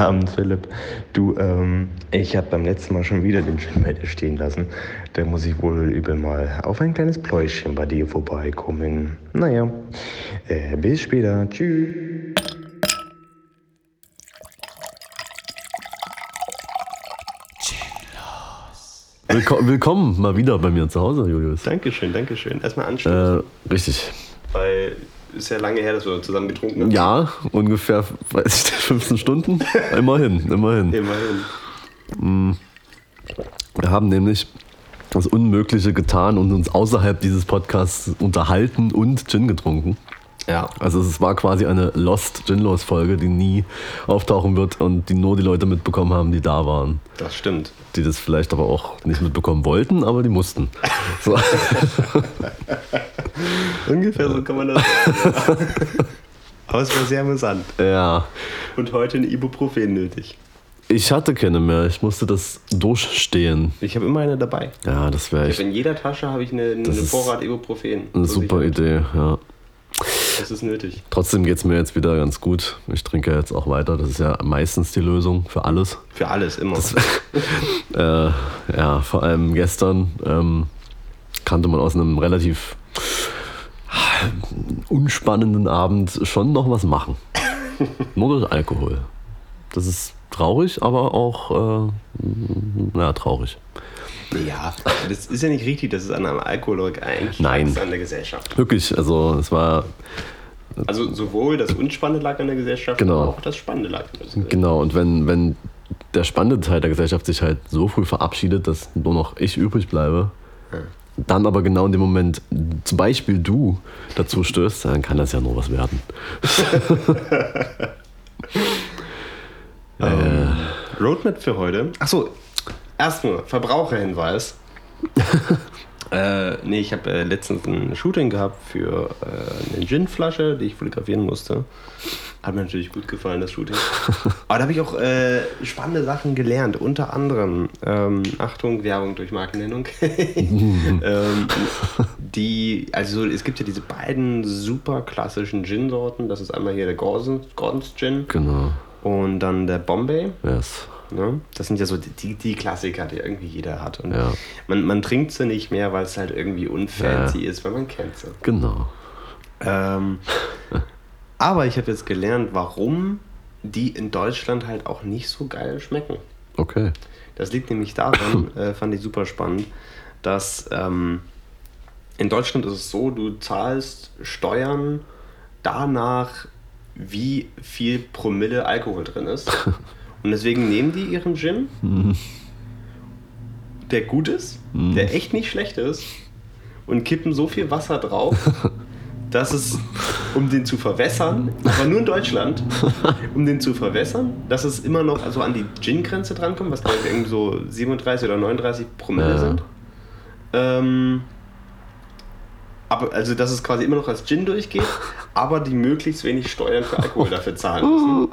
Abend, Philipp. Du, ähm, ich habe beim letzten Mal schon wieder den dir stehen lassen. Da muss ich wohl übel mal auf ein kleines Pläuschen bei dir vorbeikommen. Naja, äh, bis später. Tschüss. Willko willkommen mal wieder bei mir zu Hause, Julius. Dankeschön, Dankeschön. Erstmal anstoßen. Äh, richtig. Weil ist ja lange her, dass wir zusammen getrunken haben. Ja, ungefähr, weiß ich, 15 Stunden. immerhin, immerhin. Immerhin. Wir haben nämlich das Unmögliche getan und uns außerhalb dieses Podcasts unterhalten und Gin getrunken. Ja. Also es war quasi eine Lost Ginlos Folge, die nie auftauchen wird und die nur die Leute mitbekommen haben, die da waren. Das stimmt. Die das vielleicht aber auch nicht mitbekommen wollten, aber die mussten. So. Ungefähr so kann man das sagen. Aber es war sehr amüsant. ja. Und heute ein Ibuprofen nötig. Ich hatte keine mehr, ich musste das durchstehen. Ich habe immer eine dabei. Ja, das wäre Ich in jeder Tasche habe ich eine, eine Das Vorrat Ibuprofen. eine Zur super. Idee, ja. Das ist nötig. Trotzdem geht es mir jetzt wieder ganz gut. Ich trinke jetzt auch weiter. Das ist ja meistens die Lösung für alles. Für alles immer. Äh, ja, vor allem gestern ähm, kannte man aus einem relativ unspannenden Abend schon noch was machen. Nur durch Alkohol. Das ist traurig, aber auch, äh, na, traurig. ja, das ist ja nicht richtig, dass es an einem Alkoholik eigentlich Nein. liegt, an der Gesellschaft. Wirklich, also es war, Also sowohl das Unspannende lag an der Gesellschaft, Genau. auch das Spannende lag an der Gesellschaft. genau, und wenn, wenn der spannende Teil der Gesellschaft sich halt so früh verabschiedet, dass nur noch ich übrig bleibe, dann aber genau in dem Moment zum Beispiel du dazu stößt, dann kann das ja nur was werden. Roadmap für heute. Achso, erstmal Verbraucherhinweis. äh, nee, ich habe äh, letztens ein Shooting gehabt für äh, eine Gin-Flasche, die ich fotografieren musste. Hat mir natürlich gut gefallen, das Shooting. Aber da habe ich auch äh, spannende Sachen gelernt. Unter anderem, ähm, Achtung, Werbung durch Markennennung. ähm, die, also es gibt ja diese beiden super klassischen Gin-Sorten. Das ist einmal hier der Gordons, Gordons Gin Genau. und dann der Bombay. Yes. Ne? Das sind ja so die, die Klassiker, die irgendwie jeder hat. Und Ja. man, man trinkt sie nicht mehr, weil es halt irgendwie unfancy ist, weil man kennt sie. Genau. Ähm, aber ich habe jetzt gelernt, warum die in Deutschland halt auch nicht so geil schmecken. Okay. Das liegt nämlich daran, äh, fand ich super spannend, dass ähm, in Deutschland ist es so, du zahlst Steuern danach, wie viel Promille Alkohol drin ist. Und deswegen nehmen die ihren Gin, der gut ist, der echt nicht schlecht ist, und kippen so viel Wasser drauf, dass es, um den zu verwässern, aber nur in Deutschland, um den zu verwässern, dass es immer noch also an die Gin-Grenze drankommt, was glaube ich irgendwie so 37 oder 39 Promille Ja. sind. Ähm, aber, also, dass es quasi immer noch als Gin durchgeht, aber die möglichst wenig Steuern für Alkohol dafür zahlen müssen.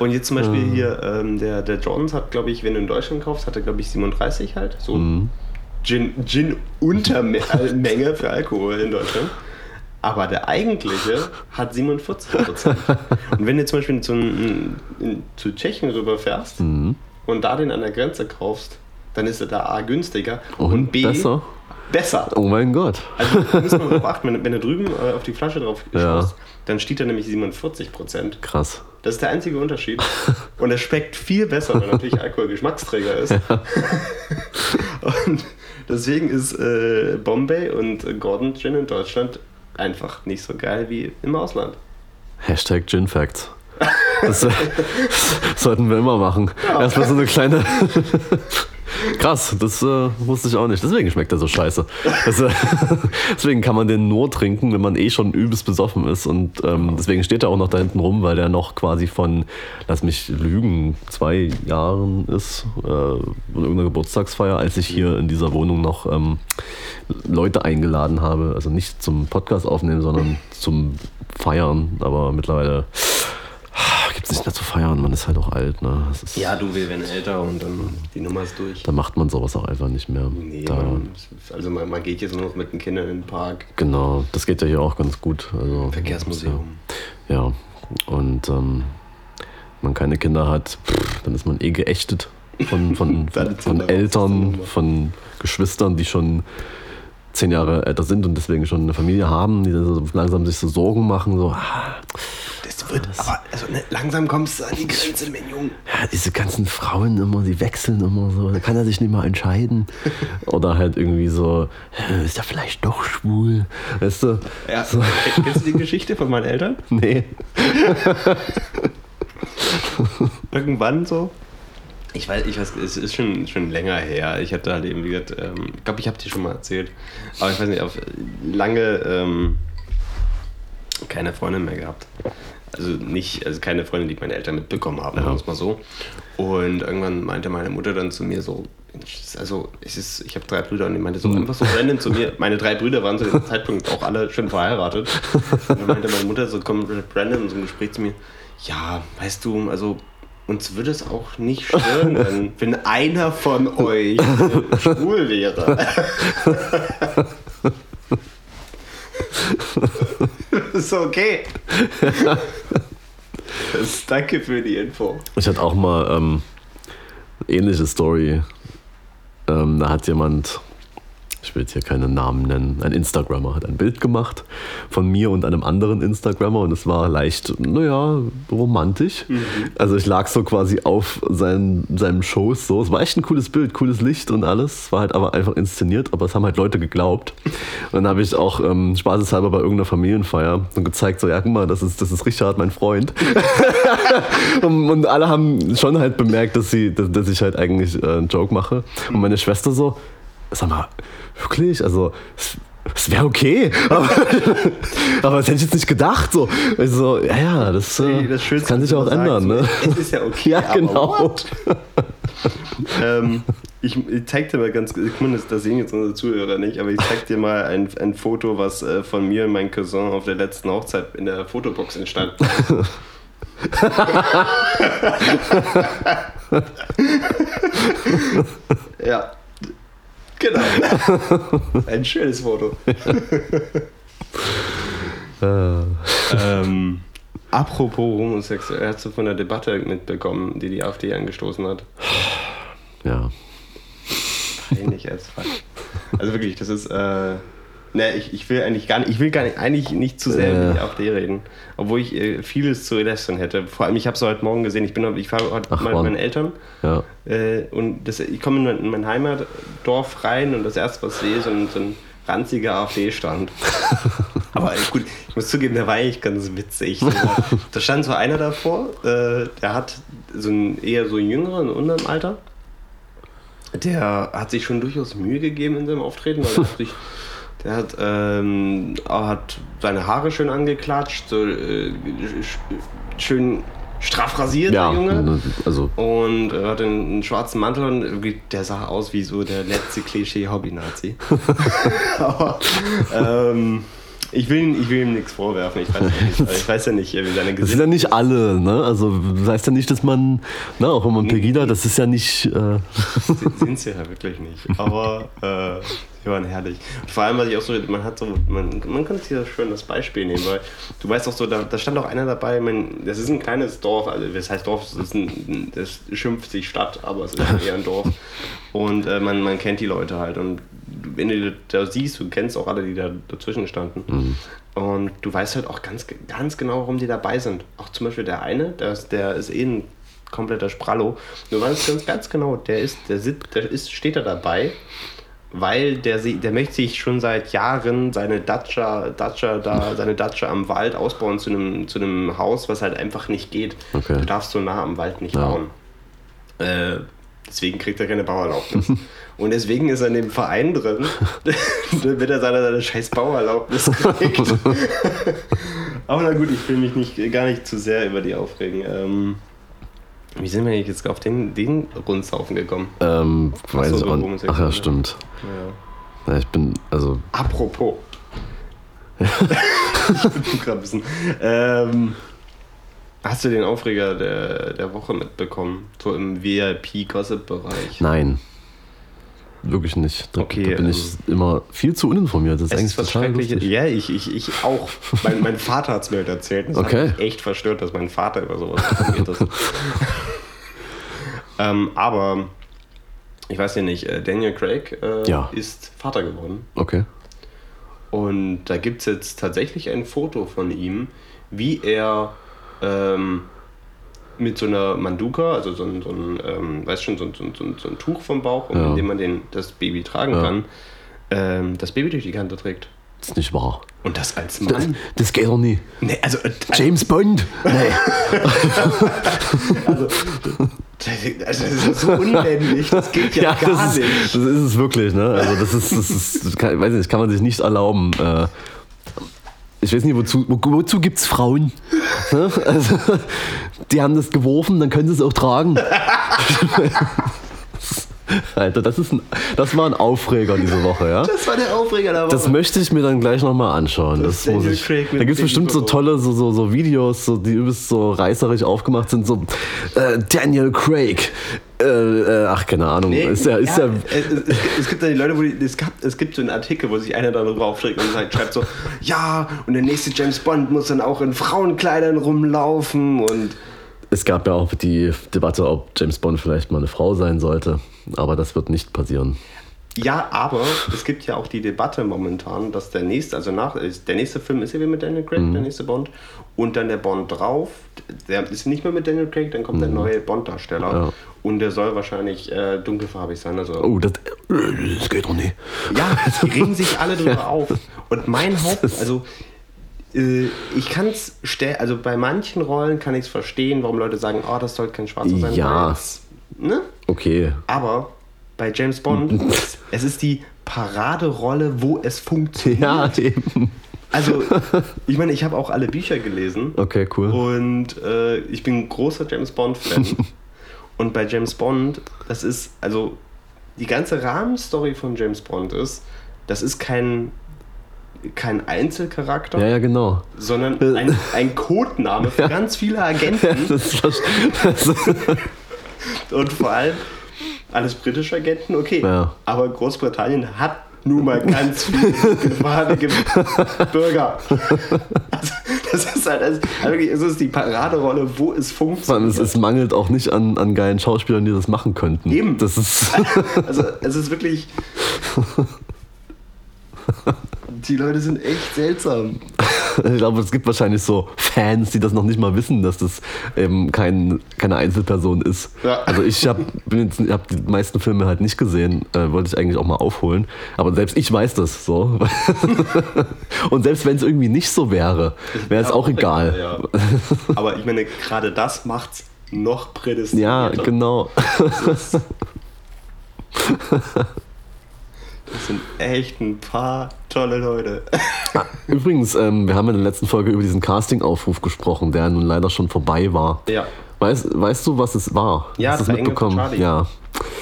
Und jetzt zum Beispiel hier, ähm, der, der Jordans hat, glaube ich, wenn du in Deutschland kaufst, hat er, glaube ich, 37 halt. So Gin, Gin Untermenge für Alkohol in Deutschland. Aber der eigentliche hat 47 Prozent. Und wenn du zum Beispiel zu, zu Tschechien rüberfährst und da den an der Grenze kaufst, dann ist er da A günstiger und, Und B besser? Besser. Oh mein Gott. Also muss man darauf achten, wenn, wenn du drüben äh, auf die Flasche drauf Ja. schaust, dann steht da nämlich 47 Prozent. Krass. Das ist der einzige Unterschied. Und er schmeckt viel besser, weil natürlich Alkohol Geschmacksträger ist. Und deswegen ist äh, Bombay und Gordon Gin in Deutschland einfach nicht so geil wie im Ausland. Hashtag Gin Facts. Das, sollten wir immer machen. Erstmal so eine kleine. Krass, das äh, wusste ich auch nicht. Deswegen schmeckt er so scheiße. Das, äh, deswegen kann man den nur trinken, wenn man eh schon übelst besoffen ist. Und ähm, deswegen steht er auch noch da hinten rum, weil der noch quasi von, lass mich lügen, zwei Jahren ist, äh, von irgendeiner Geburtstagsfeier, als ich hier in dieser Wohnung noch ähm, Leute eingeladen habe. Also nicht zum Podcast aufnehmen, sondern zum Feiern. Aber mittlerweile gibt es nicht mehr zu feiern. Man ist halt auch alt. Ne? Ist, Ja, du, wir werden älter und dann die Nummer ist durch. Da macht man sowas auch einfach nicht mehr. Nee, da, man, also man, man geht jetzt nur noch mit den Kindern in den Park. Genau, das geht ja hier auch ganz gut. Also, Verkehrsmuseum. Ja, und ähm, man keine Kinder hat, pff, dann ist man eh geächtet von, von, von, von Eltern, von Geschwistern, die schon zehn Jahre älter sind und deswegen schon eine Familie haben, die dann so langsam sich so Sorgen machen, so, ah, Das wird, aber also, ne, langsam kommst du an die Grenze, mein Junge. ja, diese ganzen Frauen immer, die wechseln immer so, da kann er sich nicht mal entscheiden. Oder halt irgendwie so, ist er vielleicht doch schwul? Weißt du? Ja, kennst du die Geschichte von meinen Eltern? Nee. Irgendwann so? Ich weiß, ich weiß, es ist schon, schon länger her. Ich hatte halt eben, wie gesagt, ähm, ich glaube, ich habe dir schon mal erzählt. Aber ich weiß nicht, auf lange ähm, keine Freundin mehr gehabt. Also nicht, also keine Freundin, die meine Eltern mitbekommen haben, sagen wir es mal so. Und irgendwann meinte meine Mutter dann zu mir so, also es ist, ich habe drei Brüder und die meinte so einfach so random zu mir. Meine drei Brüder waren zu dem Zeitpunkt auch alle schon verheiratet. Und dann meinte meine Mutter so, kommt random in so einem Gespräch zu mir, ja, weißt du, also uns würde es auch nicht stören, wenn, wenn einer von euch schwul wäre. ist okay. Das, danke für die Info. Ich hatte auch mal ähm, ähnliche Story. Ähm, da hat jemand, ich will jetzt hier keinen Namen nennen, ein Instagrammer hat ein Bild gemacht von mir und einem anderen Instagrammer und es war leicht, naja, romantisch. Also ich lag so quasi auf seinem, seinem Schoß so. Es war echt ein cooles Bild, cooles Licht und alles. Es war halt aber einfach inszeniert, aber es haben halt Leute geglaubt. Und dann habe ich auch ähm, spaßeshalber bei irgendeiner Familienfeier so gezeigt, so, ja, guck mal, das ist, das ist Richard, mein Freund. und, und alle haben schon halt bemerkt, dass, sie, dass, dass ich halt eigentlich äh, einen Joke mache. Und meine Schwester so, sag mal, wirklich, also es, wäre okay, aber, aber das hätte ich jetzt nicht gedacht. So. Also, ja, ja, das, äh, das, Schönste, kann sich auch sagst, ändern. Ne? Es ist ja okay. Ja, genau. ähm, ich, ich zeig dir mal ganz, ich meine, das, das sehen jetzt unsere Zuhörer nicht, aber ich zeig dir mal ein, ein Foto, was äh, von mir und meinem Cousin auf der letzten Hochzeit in der Fotobox entstand. ja. Genau. Ein schönes Foto. Äh, Ähm, apropos homosexuell, hast du von der Debatte mitbekommen, die die AfD angestoßen hat? ja. Peinlich als fuck. Also wirklich, das ist. Äh, ne, ich, ich will eigentlich gar nicht, ich will gar nicht, eigentlich nicht zu sehr die Äh. AfD reden, obwohl ich äh, vieles zu lästern hätte. Vor allem, ich habe es heute Morgen gesehen. Ich bin, ich fahre heute Ach, mal mit meinen Eltern Ja. äh, und das, ich komme in mein, in mein Heimatdorf rein und das erste, was ich sehe, ist so ein, so ein ranziger AfD-Stand. Aber äh, gut, ich muss zugeben, der war eigentlich ganz witzig. Da stand so einer davor, äh, der hat so einen eher so jüngeren, in unserem Alter. Der hat sich schon durchaus Mühe gegeben in seinem Auftreten, weil er sich, der hat, ähm, er hat seine Haare schön angeklatscht, so äh, sch- schön straff rasiert, Ja, der Junge. also Und er hatte einen schwarzen Mantel und der sah aus wie so der letzte Klischee-Hobby-Nazi. Aber ähm, ich, will, ihm- ich will ihm nichts vorwerfen. Ich weiß, ja nicht, ich weiß ja nicht, wie seine das sind ja Gesicht. nicht alle, ne? Also das heißt ja nicht, dass man, ne, auch wenn man Pegida, das ist ja nicht, äh, Sind sie ja wirklich nicht. Aber äh, sie waren herrlich. Und vor allem, was ich auch so, man hat so, man, man kann hier schön das Beispiel nehmen, weil du weißt auch so, da, da stand auch einer dabei, mein, das ist ein kleines Dorf, also das heißt Dorf, das, ist ein, das schimpft sich Stadt, aber es ist eher ein Dorf. Und äh, man, man kennt die Leute halt. Und wenn du da siehst, du kennst auch alle, die da dazwischen standen. Und du weißt halt auch ganz, ganz genau, warum die dabei sind. Auch zum Beispiel der eine, der ist, der ist eh ein kompletter Sprallo. Du weißt ganz, ganz genau, der ist, der sitzt, der ist, steht da dabei, weil der, der möchte sich schon seit Jahren seine Datscha, Datscha da, seine Datscha am Wald ausbauen zu einem, zu einem Haus, was halt einfach nicht geht. Okay. Du darfst so nah am Wald nicht Ja. bauen. Äh, deswegen kriegt er keine Bauerlaubnis. Und deswegen ist er in dem Verein drin, damit er seine, seine scheiß Bauerlaubnis kriegt. Aber na gut, ich will mich nicht, gar nicht zu sehr über die aufregen. Ähm, wie sind wir jetzt auf den, den Rundshaufen gekommen? ähm, weiß so, ich auch nicht. Ach ja, stimmt. Ja. Ja, ich bin, also, Apropos. ich bin gerade ein bisschen. Ähm, hast du den Aufreger der, der Woche mitbekommen? So im VIP-Gossip-Bereich. nein. Wirklich nicht. Da, Okay, da bin ich immer viel zu uninformiert. Das ist eigentlich ist was total lustig. Ja, ich, ich, ich auch. mein, mein Vater hat es mir heute erzählt. Das Okay. hat mich echt verstört, dass mein Vater über sowas informiert ist. ähm, aber ich weiß ja nicht, äh, Daniel Craig äh, Ja. ist Vater geworden. Okay. Und da gibt es jetzt tatsächlich ein Foto von ihm, wie er ähm, mit so einer Manduka, also so ein, so ein ähm, weißt schon, so ein, so, ein, so, ein, Tuch vom Bauch, um, Ja. in dem man den, das Baby tragen Ja. kann, ähm, das Baby durch die Kante trägt. Das ist nicht wahr. Und das als Das, Mann. das geht doch nie. Nee, also, äh, James Bond? Nee. also, das ist so unmännlich, das geht ja, gar das, nicht. ist, das ist es wirklich, ne? Also das ist, das ist, das kann, weiß nicht, kann man sich nicht erlauben. Äh, ich weiß nicht, wozu, wo, wozu gibt es Frauen? Ne? Also, die haben das geworfen, dann können sie es auch tragen. Alter, das, ist ein, das war ein Aufreger diese Woche, ja? Das war der Aufreger der Woche. Das möchte ich mir dann gleich nochmal anschauen. Das Das muss ich, da gibt es bestimmt so tolle so, so, so Videos, so, die übelst so reißerig aufgemacht sind. So äh, Daniel Craig. Äh, äh, ach, keine Ahnung. Nee, ist der, ist ja, der, es, es, es gibt da die Leute, wo die, es, gab, es gibt so einen Artikel, wo sich einer darüber aufschreckt und halt schreibt so, ja, und der nächste James Bond muss dann auch in Frauenkleidern rumlaufen und es gab ja auch die Debatte, ob James Bond vielleicht mal eine Frau sein sollte. Aber das wird nicht passieren. ja, aber es gibt ja auch die Debatte momentan, dass der nächste, also nach, ist- der nächste Film ist ja wieder mit Daniel Craig, Mhm. der nächste Bond, und dann der Bond drauf, der ist nicht mehr mit Daniel Craig, dann kommt der neue Bond-Darsteller Mhm. Ja. und der soll wahrscheinlich äh, dunkelfarbig sein, also Oh, das, das geht doch nicht. Ja, die regen sich alle drüber auf. Und mein Haupt, also äh, ich kann es, also bei manchen Rollen kann ich es verstehen, warum Leute sagen, oh, das sollte kein Schwarzer sein. Ja. Ne? Okay. Aber bei James Bond, es, ist die Paraderolle, wo es funktioniert. Ja, eben. Also, ich meine, ich habe auch alle Bücher gelesen. Okay, cool. Und äh, ich bin ein großer James Bond-Fan. und bei James Bond, das ist, also die ganze Rahmenstory von James Bond ist, das ist kein, kein Einzelcharakter, Ja, ja, genau. sondern ein, ein Codename für ganz viele Agenten Das, das, das, und vor allem alles britische Agenten, okay. Ja. Aber Großbritannien hat nun mal ganz viele gefahrene Bürger. Also, das ist halt, also wirklich, es ist die Paraderolle, wo es funktioniert. es, es mangelt auch nicht an, an geilen Schauspielern, die das machen könnten. Eben. Das ist. Also es ist wirklich. Die Leute sind echt seltsam. Ich glaube, es gibt wahrscheinlich so Fans, die das noch nicht mal wissen, dass das eben kein, keine Einzelperson ist. Ja. Also ich habe hab die meisten Filme halt nicht gesehen, äh, wollte ich eigentlich auch mal aufholen. Aber selbst ich weiß das so. Und selbst wenn es irgendwie nicht so wäre, wäre es auch egal. Ja. Aber ich meine, gerade das macht's noch Ja, prädestinierter. genau. Das sind echt ein paar tolle Leute. Übrigens, ähm, wir haben in der letzten Folge über diesen Casting-Aufruf gesprochen, der nun leider schon vorbei war. Ja. Weißt, weißt du, was es war? Ja, Hast du das es war mitbekommen? Ja.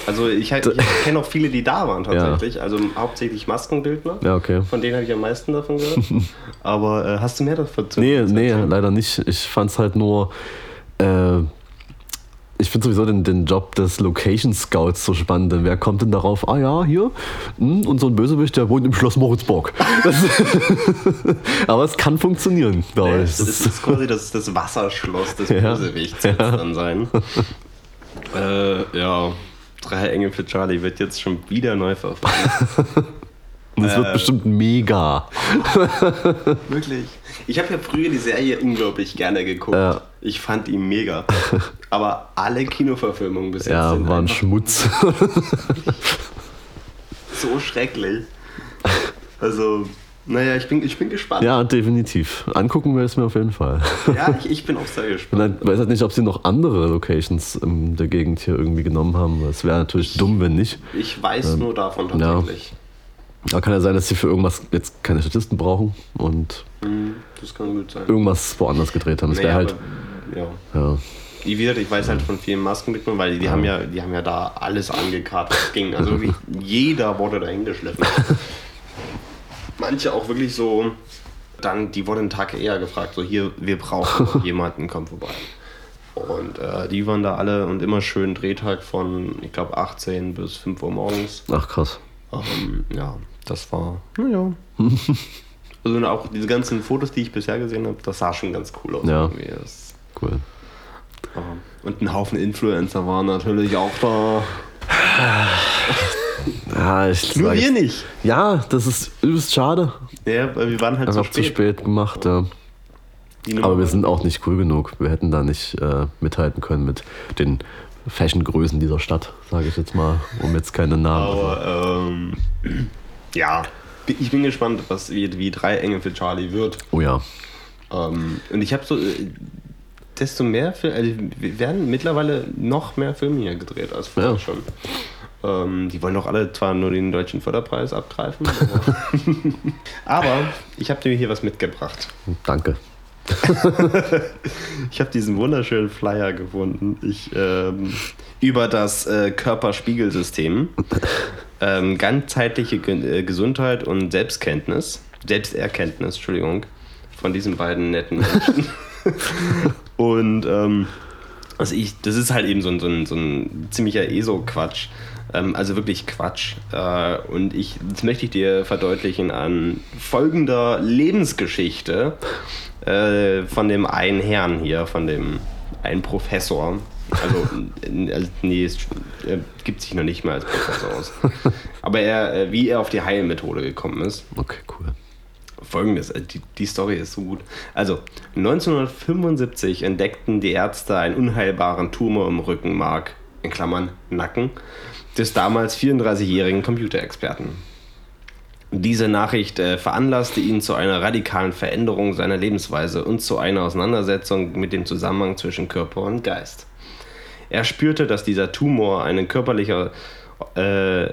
Also ich, halt- ich kenne auch viele, die da waren tatsächlich. Also hauptsächlich Maskenbildner. Ja, okay. Von denen habe ich am meisten davon gehört. Aber äh, hast du mehr davon zu Nee, nee, leider nicht. Ich fand es halt nur. Äh, ich finde sowieso den, den Job des Location Scouts so spannend. Denn wer kommt denn darauf? Ah ja, hier. hm, Und so ein Bösewicht, der wohnt im Schloss Moritzburg. Aber es kann funktionieren, glaube Nee, ich. das, das ist quasi das, das Wasserschloss des Ja. Bösewichts wird es dann sein. äh, ja, Drei Engel für Charlie wird jetzt schon wieder neu verfilmt. Und es äh, wird bestimmt mega. Wirklich? Ich habe ja früher die Serie unglaublich gerne geguckt. Ja. Ich fand die mega. Aber alle Kinoverfilmungen bis jetzt Ja, sind war ein einfach Schmutz. so schrecklich. Also, naja, ich bin, ich bin gespannt. ja, definitiv. Angucken wir es mir auf jeden Fall. Ja, ich, ich bin auch sehr Und gespannt. dann weiß halt nicht, ob sie noch andere Locations in der Gegend hier irgendwie genommen haben. Es wäre natürlich dumm, wenn nicht. Ich weiß nur davon Ähm, ja. Aber kann ja sein, dass sie für irgendwas jetzt keine Statisten brauchen und Hm, Das kann gut sein. irgendwas woanders gedreht haben. Nee, wäre halt. aber, ja. Ja. Wie gesagt, ich weiß halt von vielen Maskenbildnern, weil die, die haben ja, die haben ja da alles angekartet, was ging. Also wirklich jeder wurde dahin geschliffen. Manche auch wirklich so, dann, die wurden einen Tag eher gefragt, so hier, wir brauchen jemanden, komm vorbei. Und äh, die waren da alle und immer schön Drehtag von, ich glaube, 18 bis 5 Uhr morgens. Ach krass. Ähm, ja, das war, naja. also auch diese ganzen Fotos, die ich bisher gesehen habe, das sah schon ganz cool aus. Ja. irgendwie. Das, Cool. ähm, und ein Haufen Influencer waren natürlich auch da. Ja, ich Nur wir jetzt- nicht. Ja, das ist übelst schade. Ja, weil wir waren halt Einfach zu zu spät. spät gemacht, ja. Aber wir sind auch nicht cool genug. Wir hätten da nicht äh, mithalten können mit den Fashion-Größen dieser Stadt, sage ich jetzt mal, um jetzt keine Namen. Aber ähm, ja, ich bin gespannt, was wie, wie drei Engel für Charlie wird. Oh ja. Ähm, und ich habe so, äh, desto mehr Filme, also wir werden mittlerweile noch mehr Filme hier gedreht als vorher Ja. schon. Ähm, die wollen doch alle zwar nur den deutschen Förderpreis abgreifen, aber, aber ich habe dir hier was mitgebracht. Danke. Ich habe diesen wunderschönen Flyer gefunden. Ich, ähm, über das äh, Körperspiegelsystem. Ähm, ganzheitliche Ge äh, Gesundheit und Selbstkenntnis. Selbsterkenntnis, Entschuldigung. Von diesen beiden netten Menschen. und ähm, also ich, das ist halt eben so ein, so ein, so ein ziemlicher ESO-Quatsch. Ähm, also wirklich Quatsch. Äh, und ich, das möchte ich dir verdeutlichen an folgender Lebensgeschichte äh, von dem einen Herrn hier, von dem einen Professor. Also, äh, also nee, es, er gibt sich noch nicht mal als Professor aus. Aber er, äh, wie er auf die Heilmethode gekommen ist. Okay, cool. Folgendes, äh, die, die Story ist so gut. Also, 1975 entdeckten die Ärzte einen unheilbaren Tumor im Rückenmark, in Klammern Nacken, des damals 34-jährigen Computerexperten. Diese Nachricht äh, veranlasste ihn zu einer radikalen Veränderung seiner Lebensweise und zu einer Auseinandersetzung mit dem Zusammenhang zwischen Körper und Geist. Er spürte, dass dieser Tumor eine körperliche, äh,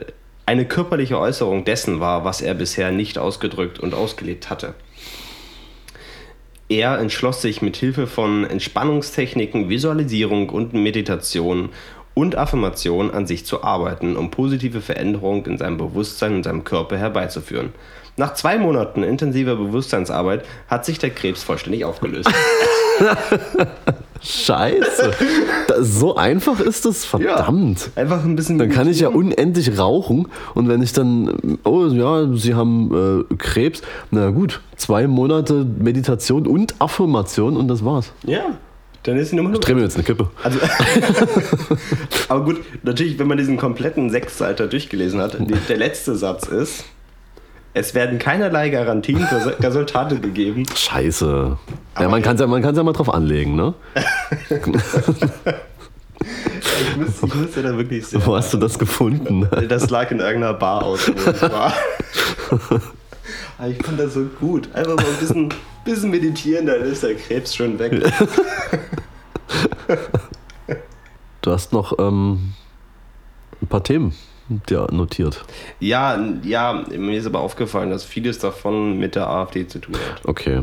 eine körperliche Äußerung dessen war, was er bisher nicht ausgedrückt und ausgelebt hatte. Er entschloss sich mit Hilfe von Entspannungstechniken, Visualisierung und Meditation und Affirmation an sich zu arbeiten, um positive Veränderungen in seinem Bewusstsein und seinem Körper herbeizuführen. Nach zwei Monaten intensiver Bewusstseinsarbeit hat sich der Krebs vollständig aufgelöst. Scheiße. Da, so einfach ist das, verdammt. Einfach ein bisschen. Dann kann ich ja unendlich rauchen und wenn ich dann, oh ja, Sie haben äh, Krebs, na gut, zwei Monate Meditation und Affirmation und das war's. Ja, dann ist die Nummer Ich drehe mir jetzt eine Kippe. Also, aber gut, natürlich, wenn man diesen kompletten Sechsseiter durchgelesen hat, der letzte Satz ist, es werden keinerlei Garantien für Resultate gegeben. Scheiße. Ja, man kann es ja, man kann's ja mal drauf anlegen, ne? Ich muss, ich muss ja da wirklich sehr. Wo hast du das gefunden? Das lag in irgendeiner Bar aus, wo ich war. Aber ich fand das so gut. Einfach mal ein bisschen, bisschen meditieren, dann ist der Krebs schon weg. Du hast noch ähm, ein paar Themen dir notiert. Ja, ja, mir ist aber aufgefallen, dass vieles davon mit der AfD zu tun hat. Okay.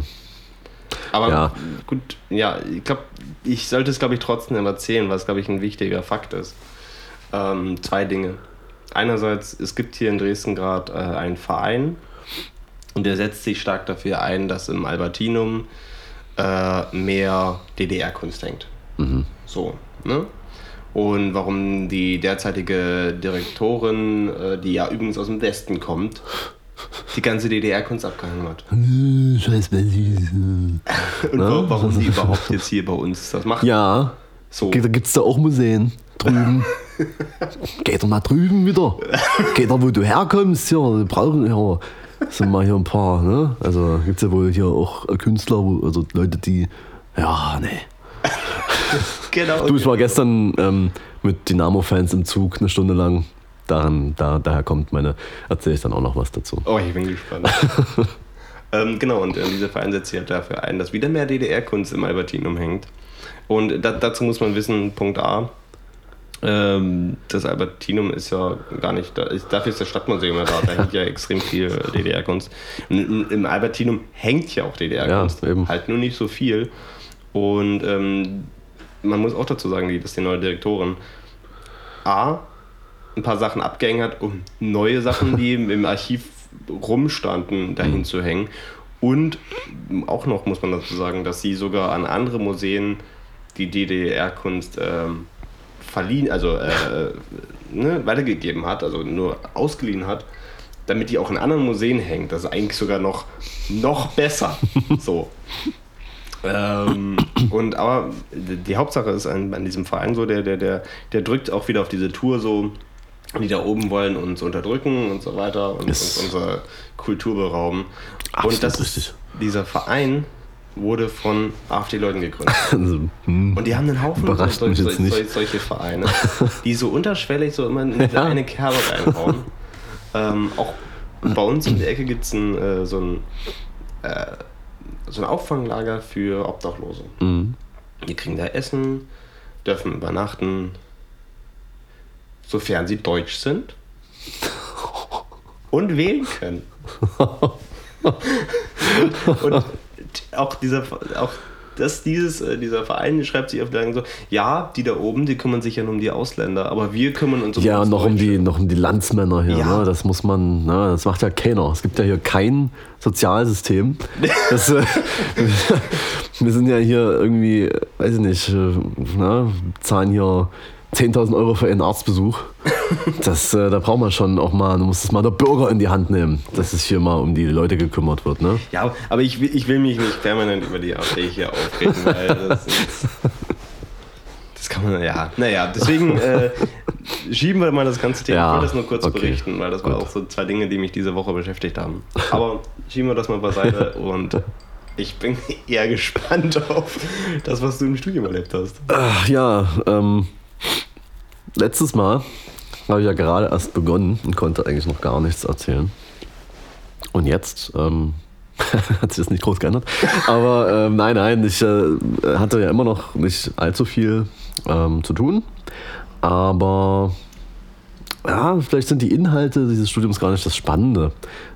Aber Ja. gut, ja, ich glaube, ich sollte es, glaube ich, trotzdem erzählen, was, glaube ich, ein wichtiger Fakt ist. Ähm, zwei Dinge. Einerseits, es gibt hier in Dresden gerade äh, einen Verein und der setzt sich stark dafür ein, dass im Albertinum äh, mehr DDR-Kunst hängt. So, ne? Und warum die derzeitige Direktorin, äh, die ja übrigens aus dem Westen kommt, die ganze DDR-Kunst abgehangen hat. Scheiß Und wa- warum die überhaupt jetzt hier bei uns das macht. Ja, So. da gibt es da auch Museen drüben. Geht doch mal drüben wieder. Geht doch, wo du herkommst. Hier, wir brauchen ja. Sind mal hier ein paar, ne? Also gibt es ja wohl hier auch Künstler, also Leute, die. Ja, nee. Genau. Du, ich war gestern ähm, mit Dynamo-Fans im Zug eine Stunde lang. Daran, da, daher kommt meine, erzähle ich dann auch noch was dazu. Oh, ich bin gespannt. ähm, genau, und äh, dieser Verein setzt sich halt dafür ein, dass wieder mehr DDR-Kunst im Albertinum hängt. Und da, dazu muss man wissen, Punkt A, ähm, das Albertinum ist ja gar nicht da. Ist, dafür ist das Stadtmuseum ja da. Da hängt ja extrem viel DDR-Kunst. Im- Im Albertinum hängt ja auch DDR-Kunst. Ja. Halt nur nicht so viel. Und ähm, man muss auch dazu sagen, dass die neue Direktorin A, ein paar Sachen abgehängt hat, um neue Sachen, die im im Archiv rumstanden, dahin zu hängen. Und auch noch muss man dazu sagen, dass sie sogar an andere Museen die DDR-Kunst ähm, verliehen, also äh, ne, weitergegeben hat, also nur ausgeliehen hat, damit die auch in anderen Museen hängt. Das ist eigentlich sogar noch, noch besser. so. Ähm, und aber die Hauptsache ist an, an, diesem Verein so, der, der, der, der drückt auch wieder auf diese Tour so, die da oben wollen uns unterdrücken und so weiter und uns unsere Kultur berauben. Absolut und das richtig. dieser Verein wurde von AfD-Leuten gegründet. Also, hm, und die haben einen Haufen solche, solche, solche, Vereine, die so unterschwellig so immer in ja. eine Kerbe reinhauen. ähm, auch bei uns in der Ecke gibt es äh, so, ein, äh, so ein Auffanglager für Obdachlose. Mhm. Die kriegen da Essen, dürfen übernachten, sofern sie deutsch sind und wählen können. und auch dieser, auch dass dieses, äh, dieser Verein schreibt sich auf der so, ja, die da oben, die kümmern sich ja nur um die Ausländer, aber wir kümmern uns um Ja, uns noch um, die, noch um die Landsmänner hier, ja. ne? das muss man, ne? das macht ja keiner. Es gibt ja hier kein Sozialsystem. Das, äh, wir sind ja hier irgendwie, weiß ich nicht, äh, ne? zahlen hier 10.000 Euro für einen Arztbesuch. Das, äh, da braucht man schon auch mal, du musst es mal der Bürger in die Hand nehmen, dass es hier mal um die Leute gekümmert wird. Ne? Ja, aber ich will, ich will mich nicht permanent über die AfD hier aufregen, weil das, ist, das kann man, ja, naja, deswegen äh, schieben wir mal das ganze Thema. Ja, ich wollte das nur kurz okay. berichten, weil das Gut. war auch so zwei Dinge, die mich diese Woche beschäftigt haben. Aber schieben wir das mal beiseite und ich bin eher gespannt auf das, was du im Studium erlebt hast. Ach, ja, ähm, letztes Mal habe ich ja gerade erst begonnen und konnte eigentlich noch gar nichts erzählen. Und jetzt ähm, hat sich das nicht groß geändert. Aber ähm, nein, nein, ich äh, hatte ja immer noch nicht allzu viel ähm, zu tun. Aber ja, vielleicht sind die Inhalte dieses Studiums gar nicht das Spannende,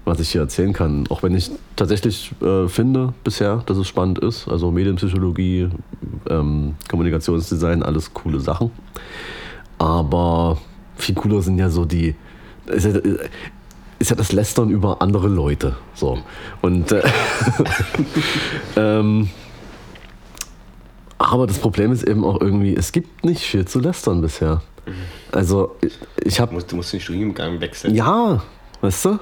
was ich hier erzählen kann. Auch wenn ich tatsächlich äh, finde bisher, dass es spannend ist. Also Medienpsychologie, ähm, Kommunikationsdesign, alles coole Sachen. Aber viel cooler sind ja so die. Ist ja, ist ja das Lästern über andere Leute. So. Und. Äh, ähm, aber das Problem ist eben auch irgendwie, es gibt nicht viel zu lästern bisher. Also, ich habe. Du musst den Studiengang wechseln. Ja, weißt du?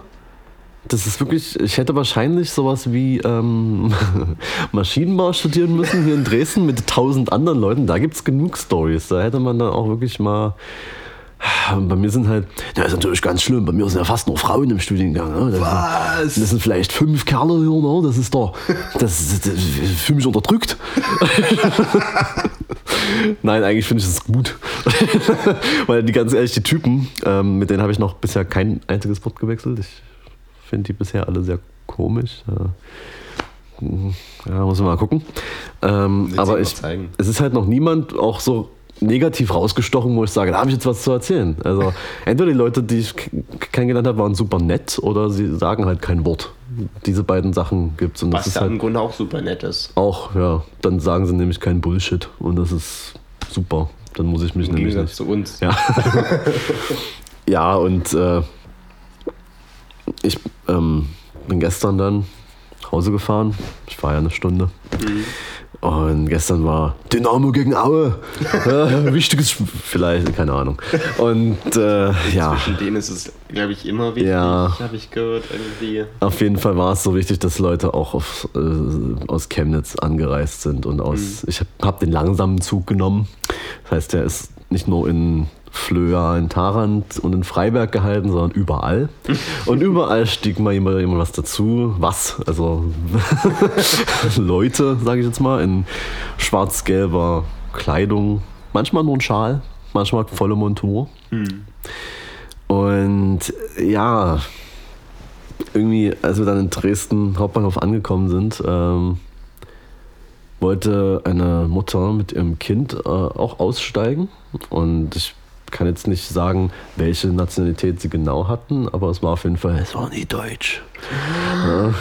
Das ist wirklich, ich hätte wahrscheinlich sowas wie ähm, Maschinenbau studieren müssen hier in Dresden mit tausend anderen Leuten. Da gibt es genug Stories. Da hätte man dann auch wirklich mal. Bei mir sind halt, das ist natürlich ganz schlimm, bei mir sind ja fast nur Frauen im Studiengang. Ne? Das Was? Sind, das sind vielleicht fünf Kerle hier, ne? das ist doch, das, das, das fühle mich unterdrückt. Nein, eigentlich finde ich das gut. Weil die ganz ehrlich, die Typen, ähm, mit denen habe ich noch bisher kein einziges Wort gewechselt. Ich finde die bisher alle sehr komisch. Ja, muss man mal gucken. Ähm, aber ich, es ist halt noch niemand auch so negativ rausgestochen, wo ich sage, da habe ich jetzt was zu erzählen. Also entweder die Leute, die ich kennengelernt habe, waren super nett oder sie sagen halt kein Wort. Diese beiden Sachen gibt es. Was ja halt im Grunde auch super nett ist. Auch, ja. Dann sagen sie nämlich kein Bullshit und das ist super. Dann muss ich mich Im nämlich Gegensatz nicht. zu uns. Ja, ja und äh, ich ähm, bin gestern dann nach Hause gefahren. Ich war ja eine Stunde. Mhm. Und gestern war Dynamo gegen Aue. wichtiges, vielleicht, keine Ahnung. Und äh, ja. Zwischen denen ist es, glaube ich, immer wichtig, ja, habe ich gehört. Irgendwie. Auf jeden Fall war es so wichtig, dass Leute auch auf, äh, aus Chemnitz angereist sind. Und aus, mhm. ich habe hab den langsamen Zug genommen. Das heißt, der ist nicht nur in Flöa in Tarant und in Freiberg gehalten, sondern überall. Und überall stieg mal jemand, jemand was dazu. Was? Also Leute, sage ich jetzt mal, in schwarz-gelber Kleidung. Manchmal nur ein Schal, manchmal volle Montur. Mhm. Und ja, irgendwie, als wir dann in Dresden Hauptbahnhof angekommen sind, ähm, wollte eine Mutter mit ihrem Kind äh, auch aussteigen. Und ich kann jetzt nicht sagen, welche Nationalität sie genau hatten, aber es war auf jeden Fall, es war nie deutsch. Ja.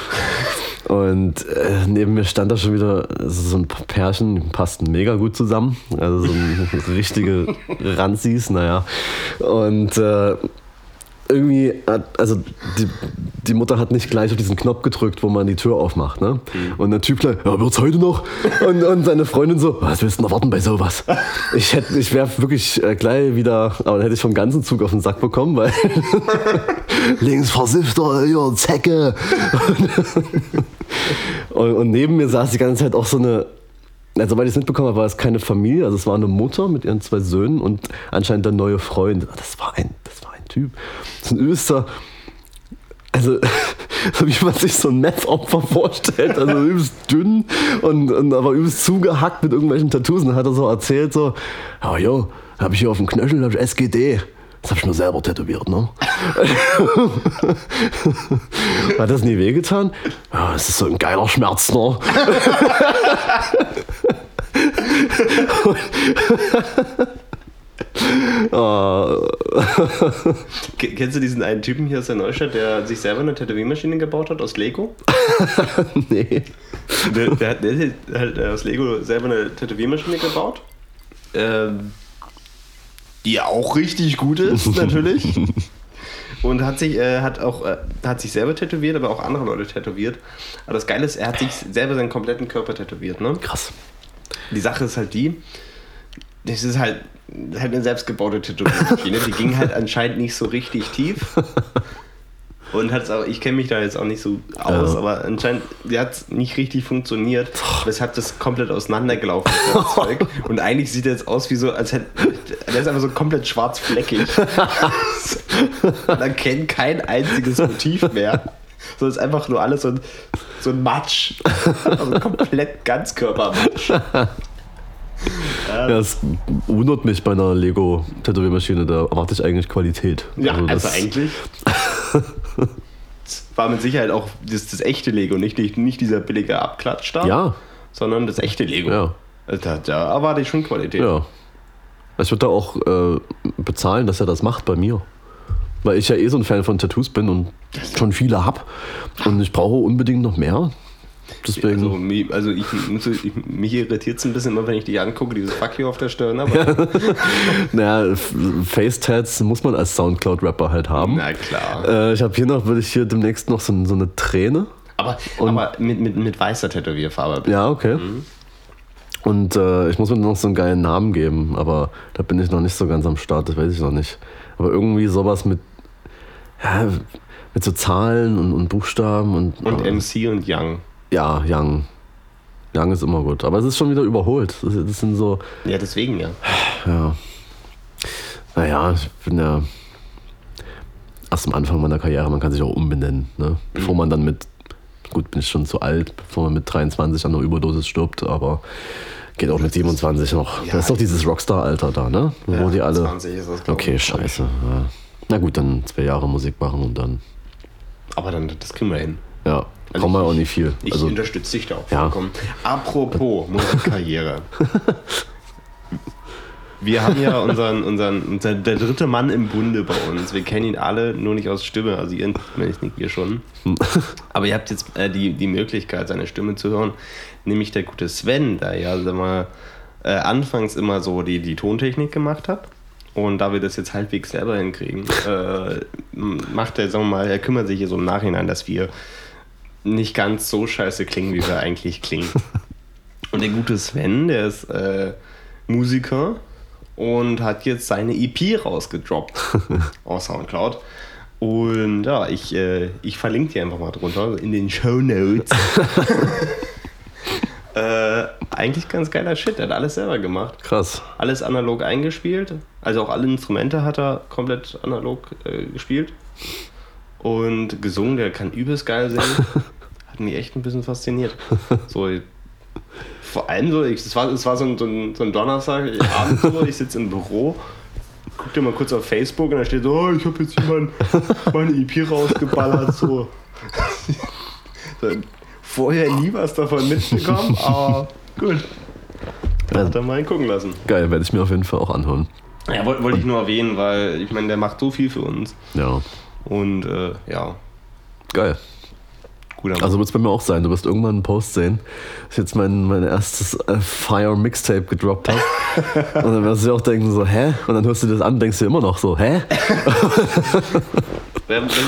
Und äh, neben mir stand da schon wieder so ein Pärchen, die passten mega gut zusammen. Also so ein richtige Ranzis, naja. Und äh, irgendwie, hat, also die, die Mutter hat nicht gleich auf diesen Knopf gedrückt, wo man die Tür aufmacht. Ne? Und der Typ gleich, ja, wird's heute noch? Und, und seine Freundin so, was willst du denn erwarten bei sowas? Ich, hätte, ich wäre wirklich äh, gleich wieder, aber dann hätte ich vom ganzen Zug auf den Sack bekommen, weil links Versifter, ja, Zecke. Und, und neben mir saß die ganze Zeit auch so eine also, soweit ich es mitbekommen habe, war es keine Familie. Also, es war eine Mutter mit ihren zwei Söhnen und anscheinend der neue Freund. Das war ein, das war ein Typ. Das ist ein Öster. Also, wie man sich so ein Meth-Opfer vorstellt. Also, übelst dünn und, und aber übelst zugehackt mit irgendwelchen Tattoos. Und dann hat er so erzählt: so, ja, jo, habe ich hier auf dem Knöchel hab ich SGD. Das habe ich mir selber tätowiert, ne? Hat das nie wehgetan? Ja, das ist so ein geiler Schmerz, ne? oh. Kennst du diesen einen Typen hier aus der Neustadt, der sich selber eine Tätowiermaschine gebaut hat aus Lego? nee. Der, der, hat, der, hat, aus Lego selber eine Tätowiermaschine gebaut. Ähm, die auch richtig gut ist, natürlich. Und hat sich, äh, hat auch, äh, hat sich selber tätowiert, aber auch andere Leute tätowiert. Aber das Geile ist, er hat sich selber seinen kompletten Körper tätowiert, ne? Krass. Die Sache ist halt die, das ist halt, halt eine selbstgebaute Tätowiermaschine. die ging halt anscheinend nicht so richtig tief. Und hat's auch, ich kenne mich da jetzt auch nicht so aus, ja. aber anscheinend hat es nicht richtig funktioniert, weshalb das komplett auseinandergelaufen ist. Und eigentlich sieht er jetzt aus wie so, als hätte, er ist einfach so komplett schwarzfleckig. Man kennt kein einziges Motiv mehr. So ist einfach nur alles so ein, so ein Matsch. Also komplett Ganzkörpermatsch. Ja, das wundert mich bei einer Lego-Tätowiermaschine, da erwarte ich eigentlich Qualität. Ja, also, also eigentlich. war mit Sicherheit auch das, das echte Lego, nicht, nicht, nicht dieser billige Abklatsch da, ja. sondern das echte Lego. Ja. Also da, da erwarte ich schon Qualität. Ja. Ich würde da auch äh, bezahlen, dass er das macht bei mir. Weil ich ja eh so ein Fan von Tattoos bin und schon viele habe. Und ich brauche unbedingt noch mehr. Deswegen. Also, also ich, ich, mich irritiert es ein bisschen immer, wenn ich die angucke, dieses Fuck you auf der Stirn. Aber naja, Face-Tats muss man als Soundcloud-Rapper halt haben. Na klar. Äh, ich habe hier noch, würde ich hier demnächst noch so, so eine Träne. Aber, aber mit, mit, mit weißer Tätowierfarbe. Ja, okay. Mhm. Und äh, ich muss mir noch so einen geilen Namen geben, aber da bin ich noch nicht so ganz am Start, das weiß ich noch nicht. Aber irgendwie sowas mit, ja, mit so Zahlen und, und Buchstaben und. Und äh, MC und Young. Ja, Young. Young ist immer gut. Aber es ist schon wieder überholt. Das, das sind so. Ja, deswegen ja. Ja. Naja, ich bin ja erst am Anfang meiner Karriere, man kann sich auch umbenennen. Ne? Bevor mhm. man dann mit, gut, bin ich schon zu alt, bevor man mit 23 an einer Überdosis stirbt, aber geht auch mit 27 noch. Ja, das ist doch dieses Rockstar-Alter da, ne? Wo ja, die alle. 20 ist das, okay, scheiße. Ja. Na gut, dann zwei Jahre Musik machen und dann. Aber dann, das kriegen wir hin. Ja, also kommen wir auch nicht viel. Ich also, unterstütze dich da auch vollkommen. Ja. Apropos Musikkarriere. Wir haben ja unseren, unseren, unseren, der dritte Mann im Bunde bei uns. Wir kennen ihn alle, nur nicht aus Stimme. Also ihr, ich nicht, wir schon. Aber ihr habt jetzt äh, die, die Möglichkeit, seine Stimme zu hören. Nämlich der gute Sven, der ja, sag mal, äh, anfangs immer so die, die Tontechnik gemacht hat. Und da wir das jetzt halbwegs selber hinkriegen, äh, macht er, sagen wir mal, er kümmert sich hier so im Nachhinein, dass wir nicht ganz so scheiße klingen, wie wir eigentlich klingen. Und der gute Sven, der ist äh, Musiker und hat jetzt seine EP rausgedroppt auf Soundcloud. Und ja, ich, äh, ich verlinke die einfach mal drunter in den Show Notes. äh, eigentlich ganz geiler Shit, er hat alles selber gemacht. Krass. Alles analog eingespielt. Also auch alle Instrumente hat er komplett analog äh, gespielt. Und gesungen, der kann übelst geil singen. Hat mich echt ein bisschen fasziniert. So, vor allem so, es war, es war so ein, so ein, so ein Donnerstag, Abend so, ich sitze im Büro, guck dir mal kurz auf Facebook und da steht so, oh, ich habe jetzt hier mein, meine EP rausgeballert, so. Vorher nie was davon mitbekommen, aber gut. Da hat er mal gucken lassen. Geil, werde ich mir auf jeden Fall auch anhören. Ja, wollte wollt ich nur erwähnen, weil ich meine, der macht so viel für uns. Ja. Und äh, ja. Geil. Guter. Also wird es bei mir auch sein. Du wirst irgendwann einen Post sehen, dass ich jetzt mein, mein erstes äh, Fire Mixtape gedroppt habe. und dann wirst du dir auch denken so, hä? Und dann hörst du das an und denkst dir immer noch so, hä?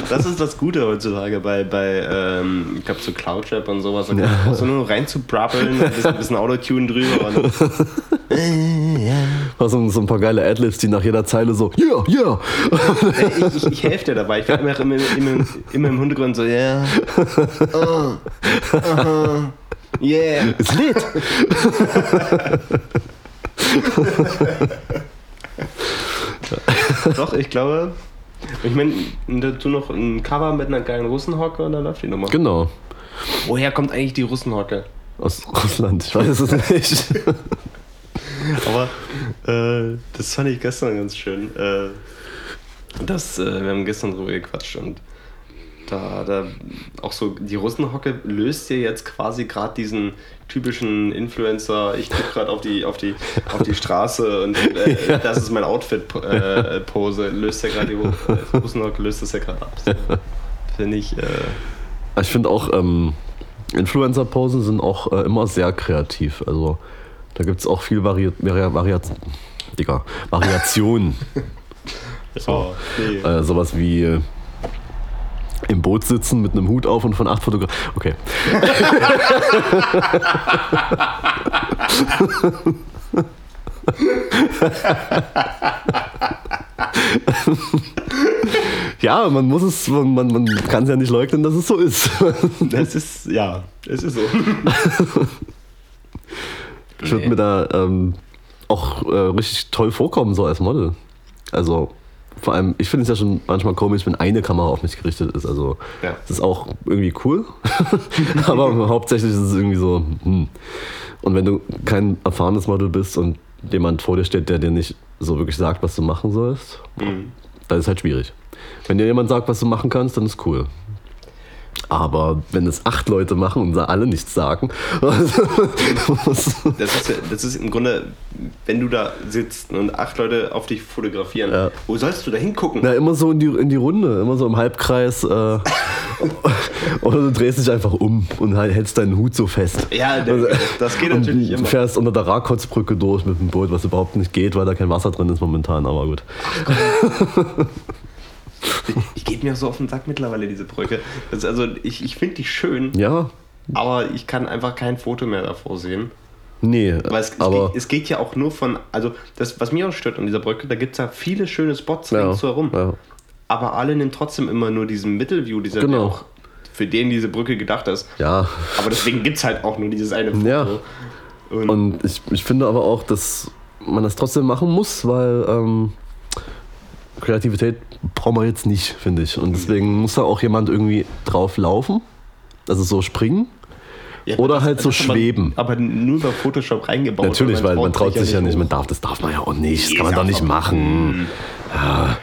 Das ist das Gute heutzutage bei, bei ähm, ich glaube, so Cloud-Rap und sowas. Da ja. so nur rein zu brabbeln, ein bisschen, bisschen Autotune drüber. Und so, so ein paar geile Adlibs, die nach jeder Zeile so, yeah, yeah. ich, ich, ich helfe dir dabei. Ich werde immer, immer, immer, immer im Hintergrund so, yeah. Oh, uh, yeah. Ist lit. Doch, ich glaube, ich meine, dazu noch ein Cover mit einer geilen Russenhocke und dann läuft die Nummer. Genau. Woher kommt eigentlich die Russenhocke? Aus Russland, ich weiß es nicht. Aber äh, das fand ich gestern ganz schön. Äh, das, äh, wir haben gestern drüber gequatscht und da, da auch so die Russenhocke löst dir jetzt quasi gerade diesen typischen Influencer, ich gucke gerade auf die, auf, die, auf die Straße und äh, das ist mein Outfit-Pose, äh, löst ja gerade die Russenhocke, löst das ja gerade ab. So. Finde ich. Äh ich finde auch, ähm, Influencer-Posen sind auch äh, immer sehr kreativ. Also da gibt es auch viel Vari Vari Vari Digga, Variation. so. Oh, nee. äh, sowas wie äh, im Boot sitzen mit einem Hut auf und von acht Fotografen. Okay. ja, man muss es, man, man kann es ja nicht leugnen, dass es so ist. Das ist, ja, es ist so. Ich würde mir da ähm, auch äh, richtig toll vorkommen, so als Model. Also, vor allem, ich finde es ja schon manchmal komisch, wenn eine Kamera auf mich gerichtet ist. Also, ja. das ist auch irgendwie cool. Aber hauptsächlich ist es irgendwie so, hm. Und wenn du kein erfahrenes Model bist und jemand vor dir steht, der dir nicht so wirklich sagt, was du machen sollst, mhm. dann ist halt schwierig. Wenn dir jemand sagt, was du machen kannst, dann ist cool. Aber wenn es acht Leute machen und alle nichts sagen. das, ist, das ist im Grunde, wenn du da sitzt und acht Leute auf dich fotografieren, ja. wo sollst du da hingucken? Na, immer so in die, in die Runde, immer so im Halbkreis. Äh, oder du drehst dich einfach um und halt hältst deinen Hut so fest. Ja, das geht natürlich immer. Du fährst unter der Rakotzbrücke durch mit dem Boot, was überhaupt nicht geht, weil da kein Wasser drin ist momentan, aber gut. Ich geht mir so auf den Sack mittlerweile, diese Brücke. Das, also ich, ich finde die schön. Ja. Aber ich kann einfach kein Foto mehr davor sehen. Nee, Weil es, aber es, geht, ja auch nur von, also das, was mich auch stört an dieser Brücke, da gibt es ja viele schöne Spots ja, ringsherum. Ja. Aber alle nehmen trotzdem immer nur diesen Mittelview, dieser genau. auch für den diese Brücke gedacht ist. Ja. Aber deswegen gibt es halt auch nur dieses eine Foto. Ja. Und, Und ich, ich finde aber auch, dass man das trotzdem machen muss, weil ähm, Kreativität brauchen wir jetzt nicht, finde ich. Und deswegen muss da auch jemand irgendwie drauf laufen, also so springen. Ja, oder das, halt so schweben. Man, aber nur über Photoshop reingebaut. Natürlich, weil man traut sich ja nicht, man darf, das darf man ja auch nicht, das kann man doch nicht machen. Ja.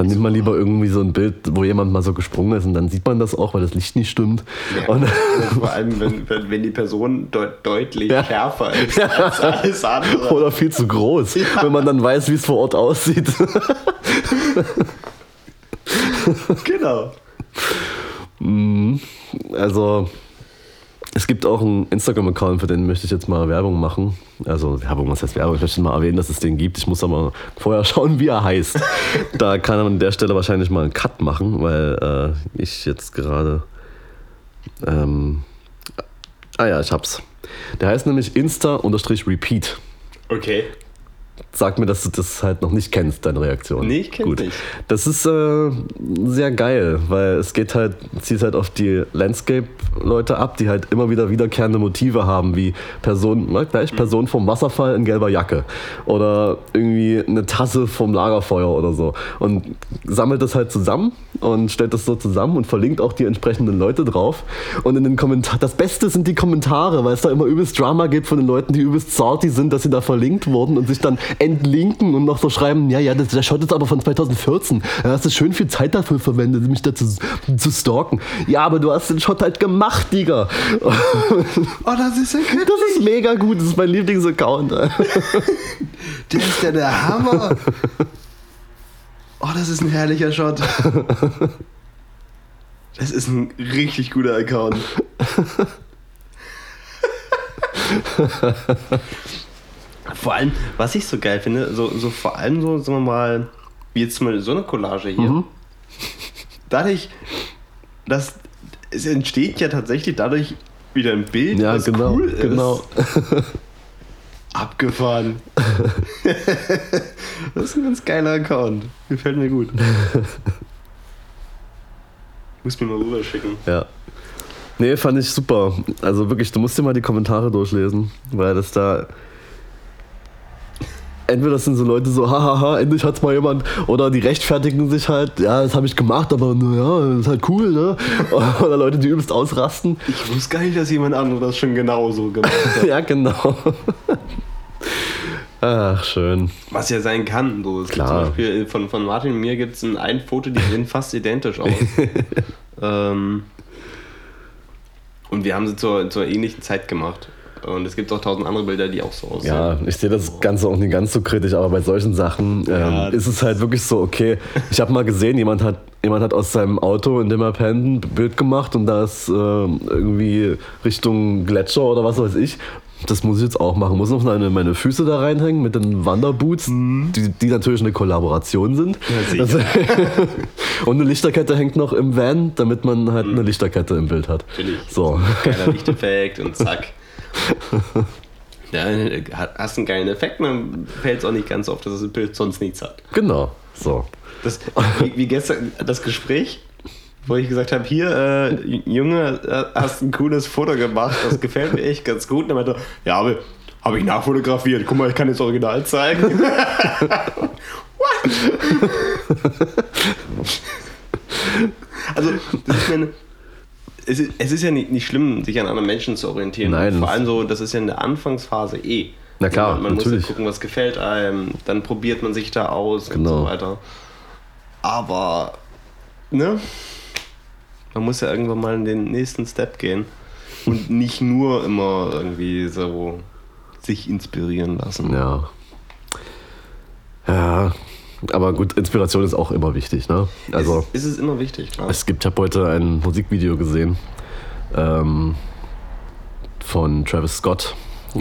Dann nimmt man lieber irgendwie so ein Bild, wo jemand mal so gesprungen ist und dann sieht man das auch, weil das Licht nicht stimmt. Ja, und vor allem, wenn, wenn, wenn, die Person de deutlich ja. schärfer ist ja. als alles andere. Oder viel zu groß, wenn man dann weiß, wie es vor Ort aussieht. genau. Mhm. Also, es gibt auch einen Instagram-Account, für den möchte ich jetzt mal Werbung machen. Also Werbung, was heißt Werbung? Ich möchte mal erwähnen, dass es den gibt. Ich muss aber vorher schauen, wie er heißt. da kann man an der Stelle wahrscheinlich mal einen Cut machen, weil äh, ich jetzt gerade... Ähm, ah ja, ich hab's. Der heißt nämlich Insta-Repeat. Okay. Sag mir, dass du das halt noch nicht kennst, deine Reaktion. Nee, ich kenn's nicht. Das ist äh, sehr geil, weil es geht halt, zieht halt auf die Landscape-Leute ab, die halt immer wieder wiederkehrende Motive haben, wie Person, ne, gleich Person vom Wasserfall in gelber Jacke oder irgendwie eine Tasse vom Lagerfeuer oder so. Und sammelt das halt zusammen und stellt das so zusammen und verlinkt auch die entsprechenden Leute drauf. Und in den Kommentaren, das Beste sind die Kommentare, weil es da immer übelst Drama gibt von den Leuten, die übelst salty sind, dass sie da verlinkt wurden und sich dann entlinken und noch so schreiben, ja, ja, das, der Shot ist aber von 2014. Da hast du schön viel Zeit dafür verwendet, mich da zu, stalken. Ja, aber du hast den Shot halt gemacht, Digga. Oh, das ist ja göttlich. Das ist mega gut, das ist mein Lieblingsaccount. der ist ja der Hammer. Oh, das ist ein herrlicher Shot. Das ist ein richtig guter Account. vor allem, was ich so geil finde, so, so vor allem so, sagen wir mal, wie jetzt mal so eine Collage hier. Mhm. Dadurch, dass es entsteht ja tatsächlich dadurch wieder ein Bild, Ja, was genau, cool ist. genau. Abgefahren. das ist ein ganz geiler Account. Gefällt mir gut. Muss mir mal rüber schicken. Ja. Nee, fand ich super. Also wirklich, du musst dir mal die Kommentare durchlesen, weil das da. Entweder das sind so Leute so, hahaha, endlich hat's mal jemand, oder die rechtfertigen sich halt, ja, das habe ich gemacht, aber naja, das ist halt cool, ne? Oder Leute, die übelst ausrasten. Ich wusste gar nicht, dass jemand anderes das schon genauso gemacht hat. Ja, genau. Ach, schön. Was ja sein kann. So. Es gibt Klar. Zum Beispiel von, von Martin und mir gibt es ein, ein Foto, die sehen fast identisch aus. ähm, und wir haben sie zur, zur ähnlichen Zeit gemacht. Und es gibt auch tausend andere Bilder, die auch so aussehen. Ja, ich sehe das Ganze auch nicht ganz so kritisch, aber bei solchen Sachen ähm, Ja, ist es halt wirklich so, okay, ich habe mal gesehen, jemand hat, jemand hat aus seinem Auto, in dem er pennt, ein Bild gemacht und da ist ähm, irgendwie Richtung Gletscher oder was weiß ich. Das muss ich jetzt auch machen. Muss noch meine, meine Füße da reinhängen mit den Wanderboots, die, die natürlich eine Kollaboration sind. Ja, sicher. und eine Lichterkette hängt noch im Van, damit man halt eine Lichterkette im Bild hat. Natürlich. So. Geiler Lichteffekt und zack. Ja, hast einen geilen Effekt, dann fällt es auch nicht ganz auf, dass das Bild sonst nichts hat. Genau. So. Das, wie, wie gestern das Gespräch, wo ich gesagt habe, hier, äh, Junge, äh, hast ein cooles Foto gemacht, das gefällt mir echt ganz gut. Und er meinte, ja, aber habe ich nachfotografiert. Guck mal, ich kann jetzt Original zeigen. also, das ist meine, es, ist, es ist ja nicht, nicht schlimm, sich an anderen Menschen zu orientieren. Nein. Vor allem so, das ist ja in der Anfangsphase eh. Na klar, man, man muss natürlich. ja gucken, was gefällt einem, dann probiert man sich da aus und Genau. so weiter. Aber, ne? Man muss ja irgendwann mal in den nächsten Step gehen und nicht nur immer irgendwie so sich inspirieren lassen. Ja. Ja, aber gut, Inspiration ist auch immer wichtig, ne? Also, ist, ist es immer wichtig, klar. es gibt, ich habe heute ein Musikvideo gesehen ähm, von Travis Scott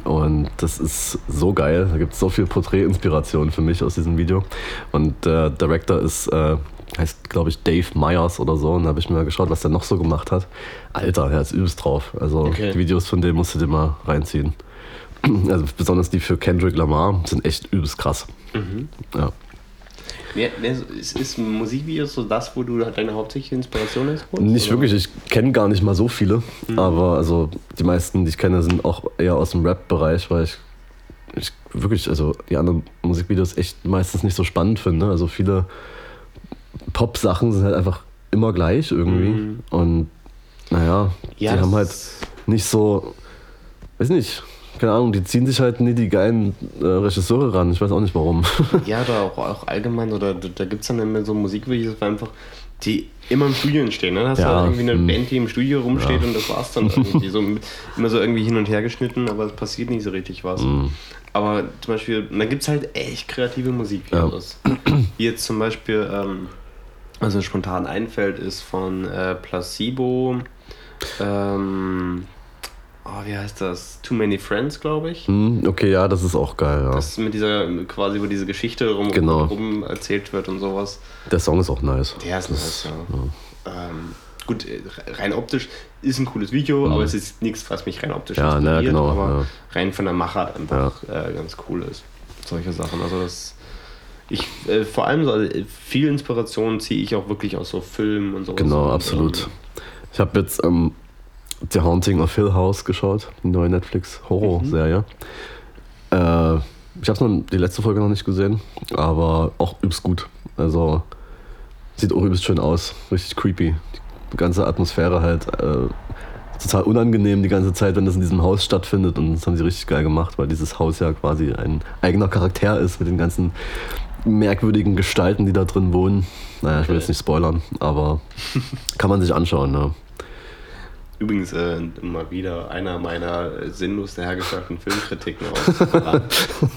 und das ist so geil. Da gibt es so viel Porträtinspiration für mich aus diesem Video. Und der Director ist, äh, heißt, glaube ich, Dave Myers oder so. Und da habe ich mir mal geschaut, was der noch so gemacht hat. Alter, der ist übelst drauf. Also, Okay. die Videos von dem musst du dir mal reinziehen. Also, besonders die für Kendrick Lamar sind echt übelst krass. Ja. Wer, wer, ist, ist Musikvideos so das, wo du halt deine hauptsächliche Inspiration hast? Nicht Oder? wirklich, ich kenne gar nicht mal so viele, aber also die meisten, die ich kenne, sind auch eher aus dem Rap-Bereich, weil ich, ich wirklich, also die anderen Musikvideos echt meistens nicht so spannend finde. Also viele Pop-Sachen sind halt einfach immer gleich irgendwie und naja, Ja, die haben halt nicht so, weiß nicht, keine Ahnung, die ziehen sich halt nie die geilen äh, Regisseure ran. Ich weiß auch nicht warum. Ja, oder auch, auch allgemein, oder da, da gibt es dann immer so Musikvideos, wo einfach, die immer im Studio entstehen. Ne? Da hast du Ja, halt irgendwie eine hm. Band, die im Studio rumsteht und das war's dann irgendwie. So, mit- immer so irgendwie hin und her geschnitten, aber es passiert nicht so richtig was. Hm. Aber zum Beispiel, da gibt es halt echt kreative Musikvideos. Wie jetzt zum Beispiel, ähm, also spontan einfällt, ist von äh, Placebo, ähm, oh, wie heißt das? Too Many Friends, glaube ich. Hm, okay, ja, das ist auch geil. Ja. Das ist mit dieser, quasi, wo diese Geschichte rum, Genau. rum erzählt wird und sowas. Der Song ist auch nice. Der ist nice, ja. Ähm, gut, äh, rein optisch ist ein cooles Video, aber es ist nichts, was mich rein optisch Mhm. Ja, ne, genau, aber ja. rein von der Machart einfach äh, ganz cool ist. Solche Sachen. Also das. Ich, äh, vor allem so, also, viel Inspiration ziehe ich auch wirklich aus so Filmen und sowas. Genau, absolut. ähm, Ich habe jetzt ähm, The Haunting of Hill House geschaut, die neue Netflix-Horror-Serie. Äh, ich habe noch die letzte Folge noch nicht gesehen, aber auch übelst gut. Also sieht auch übelst schön aus, richtig creepy. Die ganze Atmosphäre halt äh, total unangenehm die ganze Zeit, wenn das in diesem Haus stattfindet. Und das haben sie richtig geil gemacht, weil dieses Haus ja quasi ein eigener Charakter ist mit den ganzen merkwürdigen Gestalten, die da drin wohnen. Naja, ich will jetzt nicht spoilern, aber kann man sich anschauen. Ne? Übrigens äh, mal wieder einer meiner sinnlos dahergesagten Filmkritiken aus.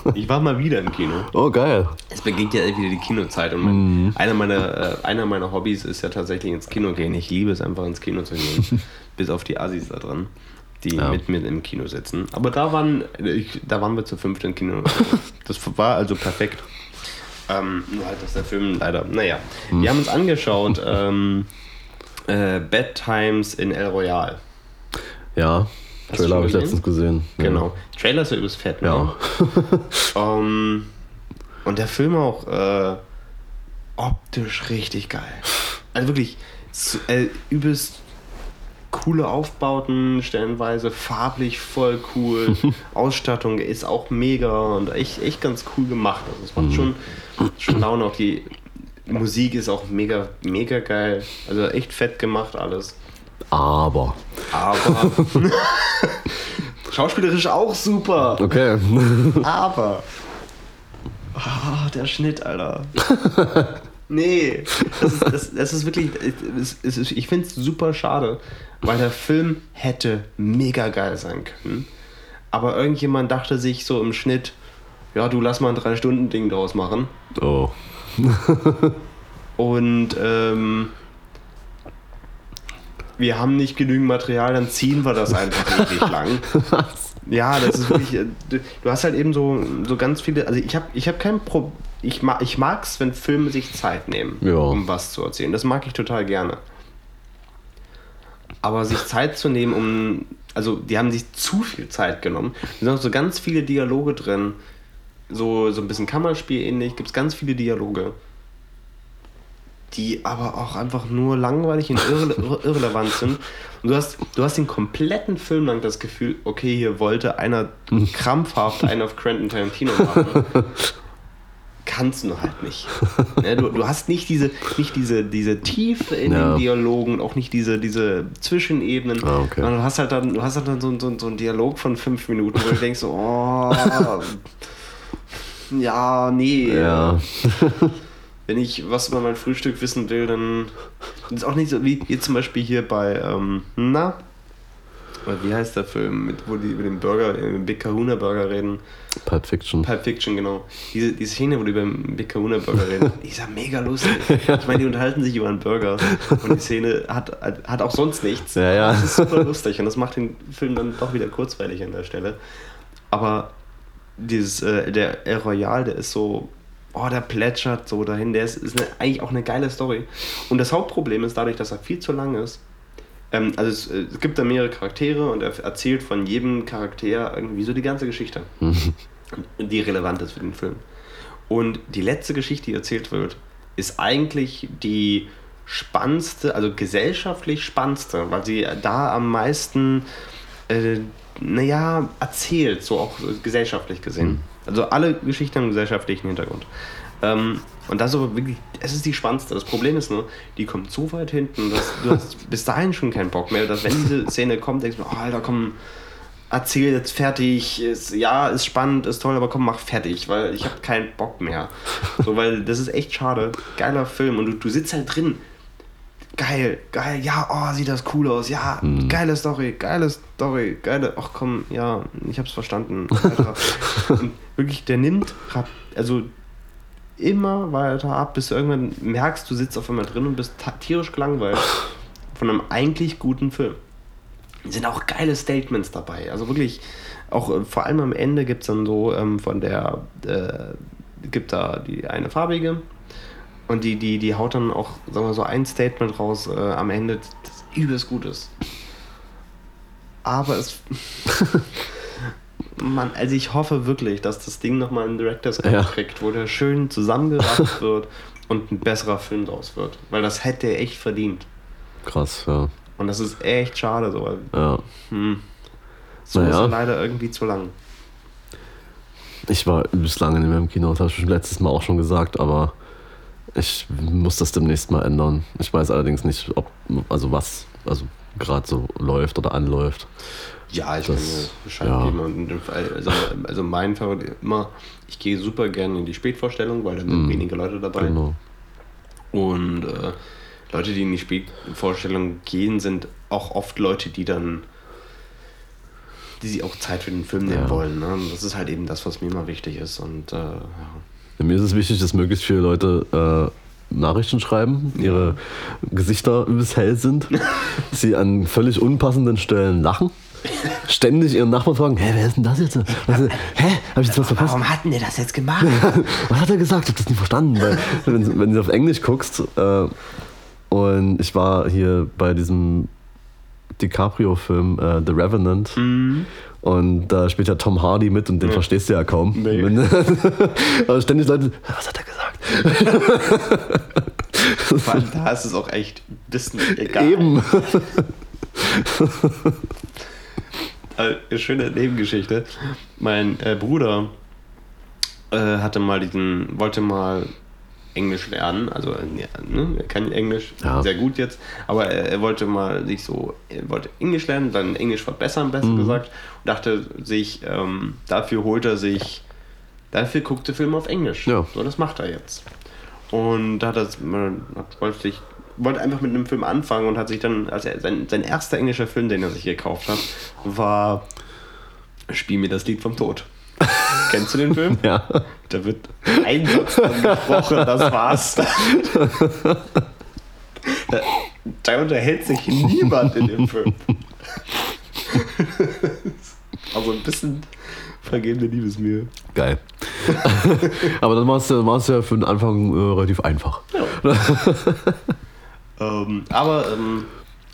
ich war mal wieder im Kino. Oh, geil. Es beginnt ja wieder die Kinozeit und mein, einer, meiner, äh, einer meiner Hobbys ist ja tatsächlich ins Kino gehen. Ich liebe es einfach ins Kino zu gehen. bis auf die Assis da drin, die Ja. mit mir im Kino sitzen. Aber da waren, ich, da waren wir zu fünft im Kino. Das war also perfekt. Ähm, nur halt, dass der Film leider, naja. Wir haben uns angeschaut, ähm, äh, Bad Times in El Royale. Ja, Hast Trailer habe ich letztens gesehen. Ja. Genau. Trailer ist ja übelst fett, ne? Ja. Ähm, und der Film auch äh, optisch richtig geil. Also wirklich äh, übelst coole Aufbauten, stellenweise farblich voll cool. Ausstattung ist auch mega und echt, echt ganz cool gemacht. Also es macht schon, schon Laune. Auch die Musik ist auch mega, mega geil. Also echt fett gemacht alles. Aber. Aber schauspielerisch auch super. Okay. Aber. Ah, der Schnitt, Alter. nee, das ist, das, das ist wirklich. Es ist, ich finde es super schade, weil der Film hätte mega geil sein können. Aber irgendjemand dachte sich so im Schnitt, ja, du lass mal ein Drei-Stunden-Ding draus machen. Oh. Und ähm, wir haben nicht genügend Material, dann ziehen wir das einfach ewig lang. Ja, das ist wirklich. äh, Du hast halt eben so, so ganz viele. Also ich habe ich hab kein Problem. Ich, ma, ich mag es, wenn Filme sich Zeit nehmen, Ja. um was zu erzählen. Das mag ich total gerne. Aber sich Zeit zu nehmen, um. Also, die haben sich zu viel Zeit genommen. Da sind auch so ganz viele Dialoge drin. So, so ein bisschen Kammerspiel ähnlich. Gibt es ganz viele Dialoge. Die aber auch einfach nur langweilig und irre, irre, irrelevant sind. Und du hast, du hast den kompletten Film lang das Gefühl, okay, hier wollte einer krampfhaft einen auf Quentin Tarantino machen. Kannst du halt nicht. Ne, du, du hast nicht diese, nicht diese, diese Tiefe in Ja. den Dialogen, auch nicht diese, diese Zwischenebenen. Ah, okay. Du hast halt dann, du hast halt dann so, so, so einen Dialog von fünf Minuten, wo du denkst, so, oh, ja, nee. Ja. Wenn ich was über mein Frühstück wissen will, dann ist auch nicht so wie jetzt zum Beispiel hier bei, ähm, na, wie heißt der Film, mit, wo die über den Burger, äh, Big Kahuna Burger reden? Pulp Fiction. Pulp Fiction, genau. Diese, diese Szene, wo die beim Big Kahuna Burger reden, die ist ja mega lustig. Ich meine, die unterhalten sich über einen Burger und die Szene hat, hat auch sonst nichts. Ja, ja. Das ist super lustig und das macht den Film dann doch wieder kurzweilig an der Stelle. Aber dieses, äh, der El Royal, der ist so, oh, der plätschert so dahin. Der ist, ist eine, eigentlich auch eine geile Story. Und das Hauptproblem ist dadurch, dass er viel zu lang ist. Ähm, also es, äh, es gibt da mehrere Charaktere und er erzählt von jedem Charakter irgendwie so die ganze Geschichte, die relevant ist für den Film. Und die letzte Geschichte, die erzählt wird, ist eigentlich die spannendste, also gesellschaftlich spannendste, weil sie da am meisten, äh, naja, erzählt, so auch gesellschaftlich gesehen. Also alle Geschichten haben einen gesellschaftlichen Hintergrund. Ähm, und das ist aber wirklich, es ist die spannendste. Das Problem ist nur, die kommt so weit hinten, dass du hast bis dahin schon keinen Bock mehr, dass wenn diese Szene kommt, denkst du, oh, Alter, komm, erzähl jetzt fertig, ist, ja, ist spannend, ist toll, aber komm, mach fertig, weil ich habe keinen Bock mehr. So, weil das ist echt schade. Geiler Film und du, du sitzt halt drin. Geil, geil, ja, oh, sieht das cool aus, ja, geile Story, geile Story, geile, ach komm, ja, ich hab's verstanden. Alter. und wirklich, der nimmt, also immer weiter ab, bis du irgendwann merkst, du sitzt auf einmal drin und bist tierisch gelangweilt von einem eigentlich guten Film sind auch geile Statements dabei. Also wirklich, auch äh, vor allem am Ende gibt es dann so ähm, von der, äh, gibt da die eine farbige und die, die, die haut dann auch, sagen wir so, ein Statement raus äh, am Ende, das übelst gut ist. Aber es. Mann, also ich hoffe wirklich, dass das Ding nochmal einen Director's Cut Ja. kriegt, wo der schön zusammengerafft wird und ein besserer Film draus wird. Weil das hätte er echt verdient. Krass, ja. Und das ist echt schade, so, weil ja. hm, so Naja. ist er leider irgendwie zu lang. Ich war übelst lange nicht mehr im Kino, das habe ich schon letztes Mal auch schon gesagt, aber ich muss das demnächst mal ändern. Ich weiß allerdings nicht, ob, also was, also gerade so läuft oder anläuft. Ja, ich Das- kann ja. geben. Also, also mein Favorit immer, ich gehe super gerne in die Spätvorstellung, weil da sind Mhm. wenige Leute dabei. Genau. Und äh, Leute, die in die Spielvorstellung gehen, sind auch oft Leute, die dann die sich auch Zeit für den Film nehmen Ja. wollen. Ne? Das ist halt eben das, was mir immer wichtig ist. Und äh, ja. Mir ist es wichtig, dass möglichst viele Leute äh, Nachrichten schreiben, ihre Gesichter übelst hell sind, sie an völlig unpassenden Stellen lachen, ständig ihren Nachbarn fragen, hä, wer ist denn das jetzt? Was, hä, hab ich jetzt was verpasst? hat denn der das jetzt gemacht? Was hat er gesagt? Ich hab das nicht verstanden. Weil, wenn, wenn du auf Englisch guckst, äh, und ich war hier bei diesem DiCaprio-Film äh, The Revenant. Und da spielt ja Tom Hardy mit und den verstehst du ja kaum. Nee. Aber ständig Leute, was hat er gesagt? Vor allem da ist es auch echt ein bisschen egal. Eben. Äh, eine schöne Nebengeschichte. Mein äh, Bruder äh, hatte mal diesen, wollte mal Englisch lernen, also ne, er kann Englisch Ja. sehr gut jetzt, aber er, er wollte mal sich so, er wollte Englisch lernen, dann Englisch verbessern, besser Mhm. gesagt, und dachte sich, ähm, dafür holt er sich, dafür guckt er Filme auf Englisch. Ja. So, das macht er jetzt. Und da hat er hat, wollte sich wollte einfach mit einem Film anfangen und hat sich dann, als er sein, sein erster englischer Film, den er sich gekauft hat, war Spiel mir das Lied vom Tod. Kennst du den Film? Ja. Da wird ein Satz gesprochen, das war's. Da, da unterhält sich niemand in dem Film. Also ein bisschen vergebene Liebesmühe. Geil. aber dann war es ja, ja für den Anfang äh, relativ einfach. Ähm, aber ähm,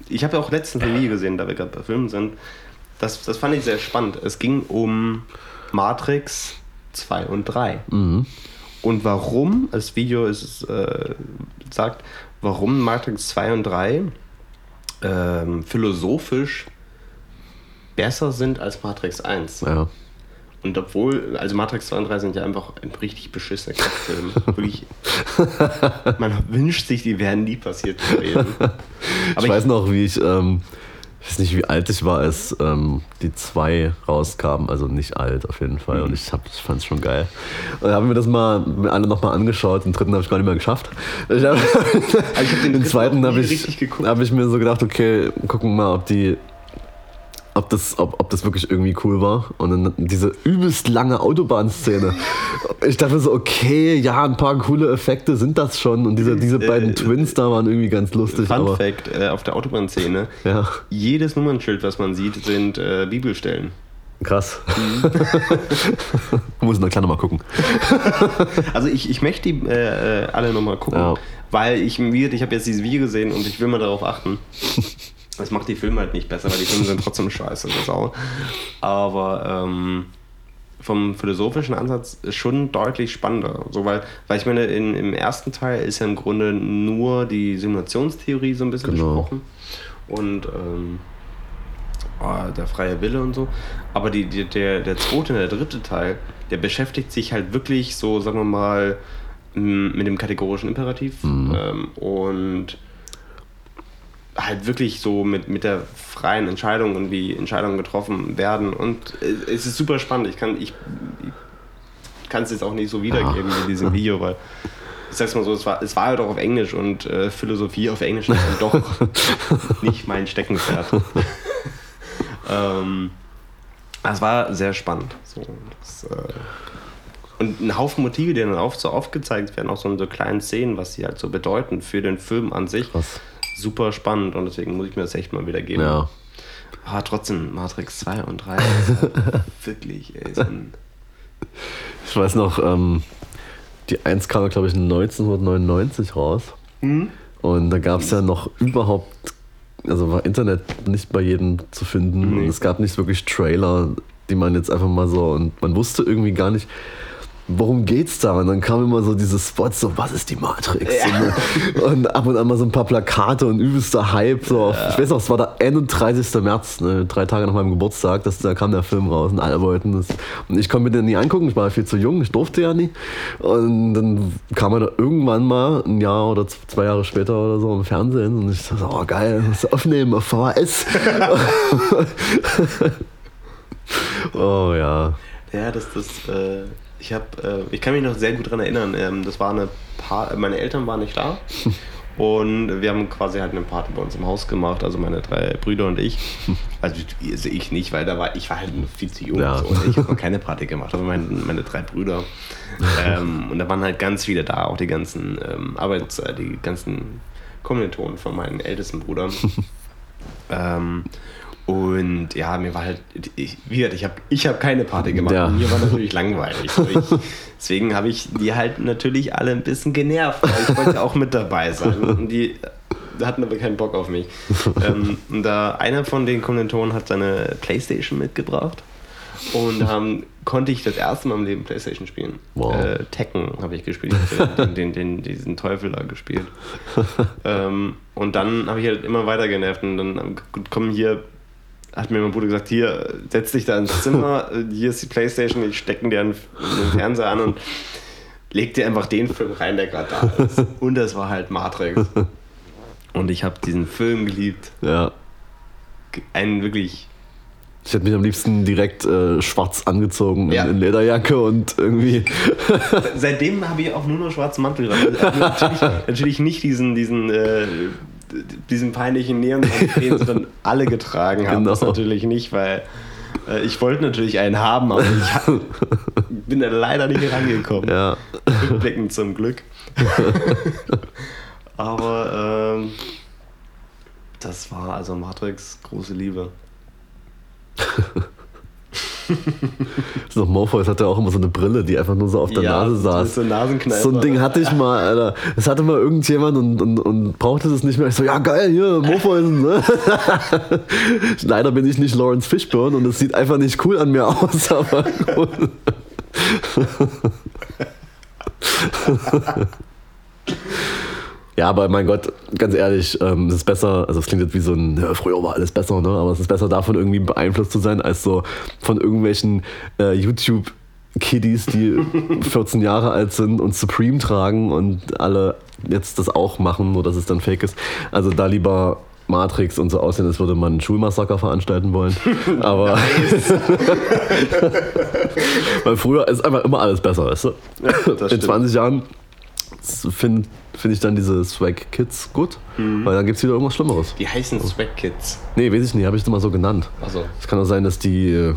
ich habe ja auch letztens Video gesehen, da wir gerade bei Filmen sind. Das, das fand ich sehr spannend. Es ging um Matrix 2 und 3. Mhm. Und warum, das Video ist, äh, sagt, warum Matrix 2 und 3 ähm, philosophisch besser sind als Matrix 1. Ja. Und obwohl, also Matrix 2 und 3 sind ja einfach ein richtig beschissener Kackfilm. Wirklich. Man wünscht sich, die wären nie passiert gewesen. Aber ich weiß noch, wie ich, ähm, ich weiß nicht, wie alt ich war, als ähm, die zwei rauskamen. Also nicht alt auf jeden Fall. Und ich, hab- ich fand es schon geil. Und dann habe ich mir das mal mir alle nochmal angeschaut. Den dritten habe ich gar nicht mehr geschafft. Ich hab, ich hab den den zweiten habe ich, hab ich mir so gedacht, okay, gucken wir mal, ob die. Ob das, ob, ob das wirklich irgendwie cool war. Und dann diese übelst lange Autobahnszene. Ich dachte so, okay, ja, ein paar coole Effekte sind das schon. Und diese, diese beiden Äh, Twins da waren irgendwie ganz lustig. Fun aber, Fact: äh, Auf der Autobahnszene, Ja, jedes Nummernschild, was man sieht, sind äh, Bibelstellen. krass. Mhm. Muss noch kleiner mal gucken. Also ich, ich möchte die äh, äh, alle nochmal gucken, Ja. weil ich, ich habe jetzt dieses Video gesehen und ich will mal darauf achten. Das macht die Filme halt nicht besser, weil die Filme sind trotzdem scheiße. Das auch. Aber ähm, vom philosophischen Ansatz schon deutlich spannender. So, weil, weil ich meine, in, im ersten Teil ist ja im Grunde nur die Simulationstheorie so ein bisschen Genau. besprochen. Und ähm, oh, der freie Wille und so. Aber die, die, der, der zweite und der dritte Teil, der beschäftigt sich halt wirklich so, sagen wir mal, mit dem kategorischen Imperativ ähm, und halt wirklich so mit, mit der freien Entscheidung und wie Entscheidungen getroffen werden. Und äh, es ist super spannend. Ich kann ich, ich es jetzt auch nicht so wiedergeben wie in diesem Video, weil ich sag's mal so, es war, es war halt auch auf Englisch und äh, Philosophie auf Englisch ist dann doch nicht mein Steckenpferd. ähm, es war sehr spannend. So, das, äh, und ein Haufen Motive, die dann auch so aufgezeigt werden, auch so in so kleinen Szenen, was sie halt so bedeuten für den Film an sich. Krass. Super spannend und deswegen muss ich mir das echt mal wieder geben. Ja. Aber trotzdem, Matrix 2 und 3 ist halt wirklich, ey, so ein Ich weiß noch, ähm, die 1 kam, glaube ich, 1999 raus. Mhm. Und da gab es ja noch überhaupt, also war Internet nicht bei jedem zu finden. Nee. Und es gab nicht wirklich Trailer, die man jetzt einfach mal so, und man wusste irgendwie gar nicht, worum geht's da? Und dann kamen immer so diese Spots, so, was ist die Matrix? Und, und ab und an mal so ein paar Plakate und übelster Hype. So auf, Ich weiß noch, es war der 31. März, ne, drei Tage nach meinem Geburtstag, dass, da kam der Film raus und alle wollten das. Und ich konnte mir den nie angucken, ich war viel zu jung, ich durfte ja nie. Und dann kam er da irgendwann mal, ein Jahr oder zwei Jahre später oder so im Fernsehen und ich dachte, oh geil, das aufnehmen auf VHS. oh ja. Ja, das, das, äh, ich habe, äh, ich kann mich noch sehr gut daran erinnern. Ähm, das war eine paar, meine Eltern waren nicht da Und wir haben quasi halt eine Party bei uns im Haus gemacht, also meine drei Brüder und ich. Also, also ich nicht, weil da war ich war halt noch viel zu jung. Ja. So, und ich habe noch keine Party gemacht, aber meine, meine drei Brüder. Ähm, und da waren halt ganz viele da, auch die ganzen ähm, Arbeits-, äh, die ganzen Kommilitonen von meinen ältesten Brüdern. ähm, und ja, mir war halt, ich, wie gesagt, ich habe ich hab keine Party gemacht. Ja. Mir war natürlich langweilig. Ich, deswegen habe ich die halt natürlich alle ein bisschen genervt, weil ich wollte auch mit dabei sein. Und die hatten aber keinen Bock auf mich. ähm, und da einer von den Kommilitonen hat seine Playstation mitgebracht. Und ähm, konnte ich das erste Mal im Leben Playstation spielen. Wow. Äh, Tekken habe ich gespielt, den, den, den, diesen Teufel da gespielt. ähm, und dann habe ich halt immer weiter genervt und dann ähm, gut, komm hier, hat mir mein Bruder gesagt, hier, setz dich da ins Zimmer, hier ist die Playstation, ich stecken dir einen, Fernseher an und leg dir einfach den Film rein, der gerade da ist. Und das war halt Matrix. Und ich habe diesen Film geliebt. Ja. Einen wirklich Ich hätte mich am liebsten direkt äh, schwarz angezogen Ja. in, in Lederjacke und irgendwie. Seitdem habe ich auch nur noch schwarzen Mantel. dran. Also natürlich, natürlich nicht diesen, diesen, äh, diesen peinlichen Neon, den sie dann alle getragen haben. Das Genau. natürlich nicht, weil äh, ich wollte natürlich einen haben, aber ich ha- bin da leider nicht rangekommen. Ja. Rückblickend zum Glück. aber ähm, das war also Matrix große Liebe. Noch Morpheus hatte auch immer so eine Brille, die einfach nur so auf der Ja, Nase saß. so. So ein Ding hatte ich mal, Alter. Das hatte mal irgendjemand und, und, und brauchte das nicht mehr. Ich so, ja geil, hier, Morpheus. Ne? Leider bin ich nicht Lawrence Fishburne und es sieht einfach nicht cool an mir aus, aber gut. Ja, aber mein Gott, ganz ehrlich, ähm, es ist besser, also es klingt jetzt wie so ein, ja, früher war alles besser, ne? aber es ist besser davon irgendwie beeinflusst zu sein, als so von irgendwelchen äh, YouTube-Kiddies, die 14 Jahre alt sind und Supreme tragen und alle jetzt das auch machen, nur dass es dann fake ist. Also da lieber Matrix und so aussehen, als würde man einen Schulmassaker veranstalten wollen. Aber weil früher ist einfach immer alles besser, weißt du? das In stimmt. 20 Jahren finde find ich dann diese Swag Kids gut, weil dann gibt es wieder irgendwas Schlimmeres. Die heißen Swag Kids. Nee, weiß ich nicht, habe ich mal so genannt. Also, Es kann auch sein, dass die, äh,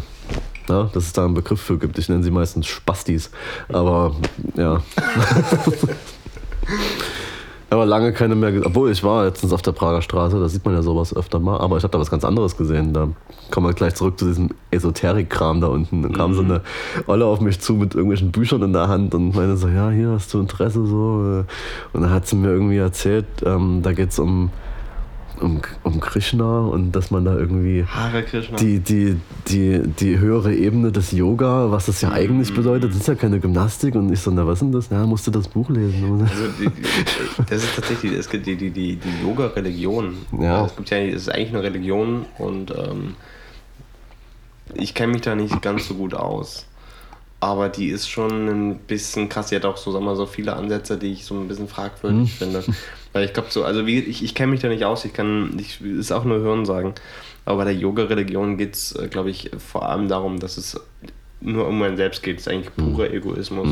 na, dass es da einen Begriff für gibt. Ich nenne sie meistens Spastis. Aber ja. Aber lange keine mehr. ge- Obwohl, ich war letztens auf der Prager Straße, da sieht man ja sowas öfter mal. Aber ich habe da was ganz anderes gesehen. Da kommen wir gleich zurück zu diesem Esoterik-Kram da unten. Dann kam so eine Olle auf mich zu mit irgendwelchen Büchern in der Hand und meinte so: Ja, hier hast du Interesse so. äh. Und dann hat sie mir irgendwie erzählt, ähm, da geht es um, um, um Krishna und dass man da irgendwie die, die, die, die höhere Ebene des Yoga, was das ja eigentlich bedeutet, das ist ja keine Gymnastik. Und ich so, na was ist denn das? Ja, musst du das Buch lesen. Also die, die, das ist tatsächlich, es gibt die, die, die, die Yoga-Religion. Ja. Es gibt ja, es ist eigentlich eine Religion und ähm, ich kenne mich da nicht ganz so gut aus. Aber die ist schon ein bisschen krass. Die hat auch so, sag mal, so viele Ansätze, die ich so ein bisschen fragwürdig finde. Weil ich glaube so, also wie, ich, ich kenne mich da nicht aus, ich kann, ich ist auch nur Hören sagen. Aber bei der Yoga-Religion geht es, glaube ich, vor allem darum, dass es nur um einen selbst geht. Es ist eigentlich purer Egoismus.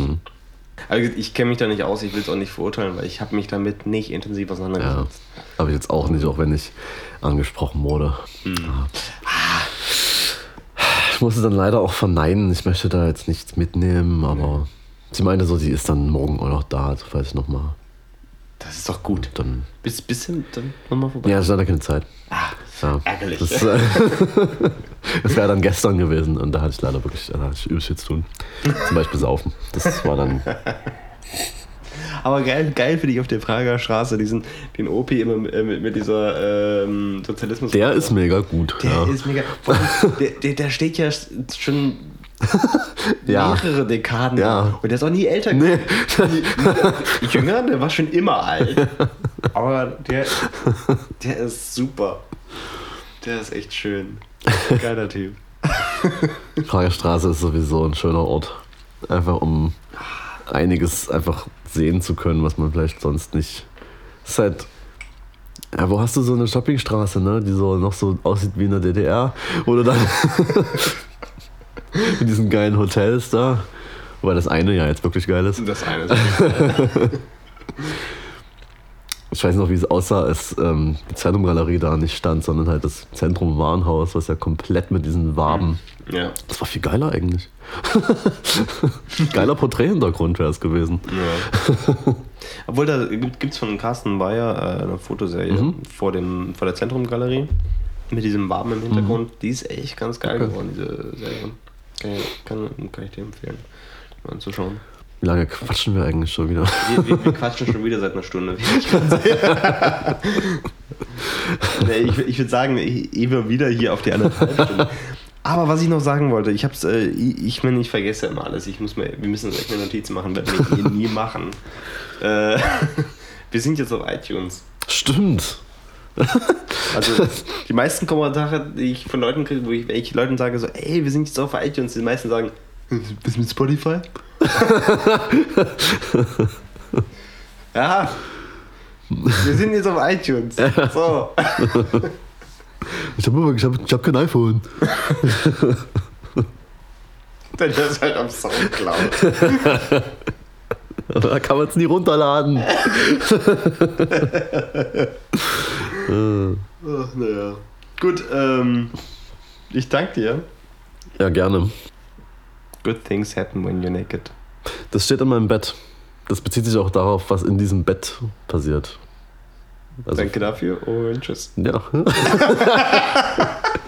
Also ich kenne mich da nicht aus, ich will es auch nicht verurteilen, weil ich habe mich damit nicht intensiv Ja, auseinandergesetzt. aber jetzt auch nicht, auch wenn ich angesprochen wurde. Ich musste dann leider auch verneinen. Ich möchte da jetzt nichts mitnehmen, aber sie meinte so, sie ist dann morgen auch noch da, also falls ich nochmal Das ist doch gut. dann. Bis, bisschen dann nochmal vorbei. Ja, ich hatte keine Zeit. Ah, Ja. ärgerlich. Das, äh, das wäre dann gestern gewesen und da hatte ich leider wirklich da hatte ich übelst viel zu tun. Zum Beispiel saufen. Das war dann. Aber geil, geil finde ich auf der Prager Straße, diesen, den OP immer mit, äh, mit, mit dieser ähm, Sozialismus. Der ist mega gut. Der ja. ist mega. Der, der, der steht ja schon Ja. mehrere Dekaden. Ja. Und der ist auch nie älter Nee. geworden. Jünger, der war schon immer alt. Aber der, der ist super. Der ist echt schön. Geiler Typ. Prager Straße ist sowieso ein schöner Ort. Einfach um einiges einfach sehen zu können, was man vielleicht sonst nicht. Es ist halt. Ja, wo hast du so eine Shoppingstraße, ne? Die so noch so aussieht wie in der DDR? Oder dann mit diesen geilen Hotels da. Wobei das eine ja jetzt wirklich geil ist. Das eine ist Ich weiß noch, wie es aussah, als ähm, die Zentrumgalerie da nicht stand, sondern halt das Zentrum Warenhaus, was ja komplett mit diesen Waben. Ja. Das war viel geiler eigentlich. Geiler Porträthintergrund wäre es gewesen. ja. Obwohl, da gibt es von Carsten Bayer äh, eine Fotoserie Mhm. vor, dem, vor der Zentrumgalerie mit diesem Waben im Hintergrund. Die ist echt ganz geil Mhm. Okay. geworden, diese Serie. Kann, ich- kann, kann ich dir empfehlen, mal anzuschauen. Wie lange quatschen wir eigentlich schon wieder? Wir, wir, wir quatschen schon wieder seit einer Stunde. ich ich würde sagen, ich- immer wieder hier auf die anderthalb Stunden. Aber was ich noch sagen wollte, ich hab's, äh, ich, ich meine, ich vergesse immer alles. Ich muss mir, wir müssen uns echt eine Notiz machen, werden wir nie machen. Äh, wir sind jetzt auf iTunes. Stimmt. Also die meisten Kommentare, die ich von Leuten kriege, wo ich, ich Leuten sage, so, ey, wir sind jetzt auf iTunes, die meisten sagen, bist du mit Spotify? ja. Wir sind jetzt auf iTunes. So. Ich habe ich hab, ich hab kein iPhone. Dann ist halt am Soundcloud. Da kann man es nie runterladen. Ach, naja. Gut, ähm, ich danke dir. Ja, gerne. Good things happen when you're naked. Das steht in meinem Bett. Das bezieht sich auch darauf, was in diesem Bett passiert. Also, Danke dafür und tschüss. Ja.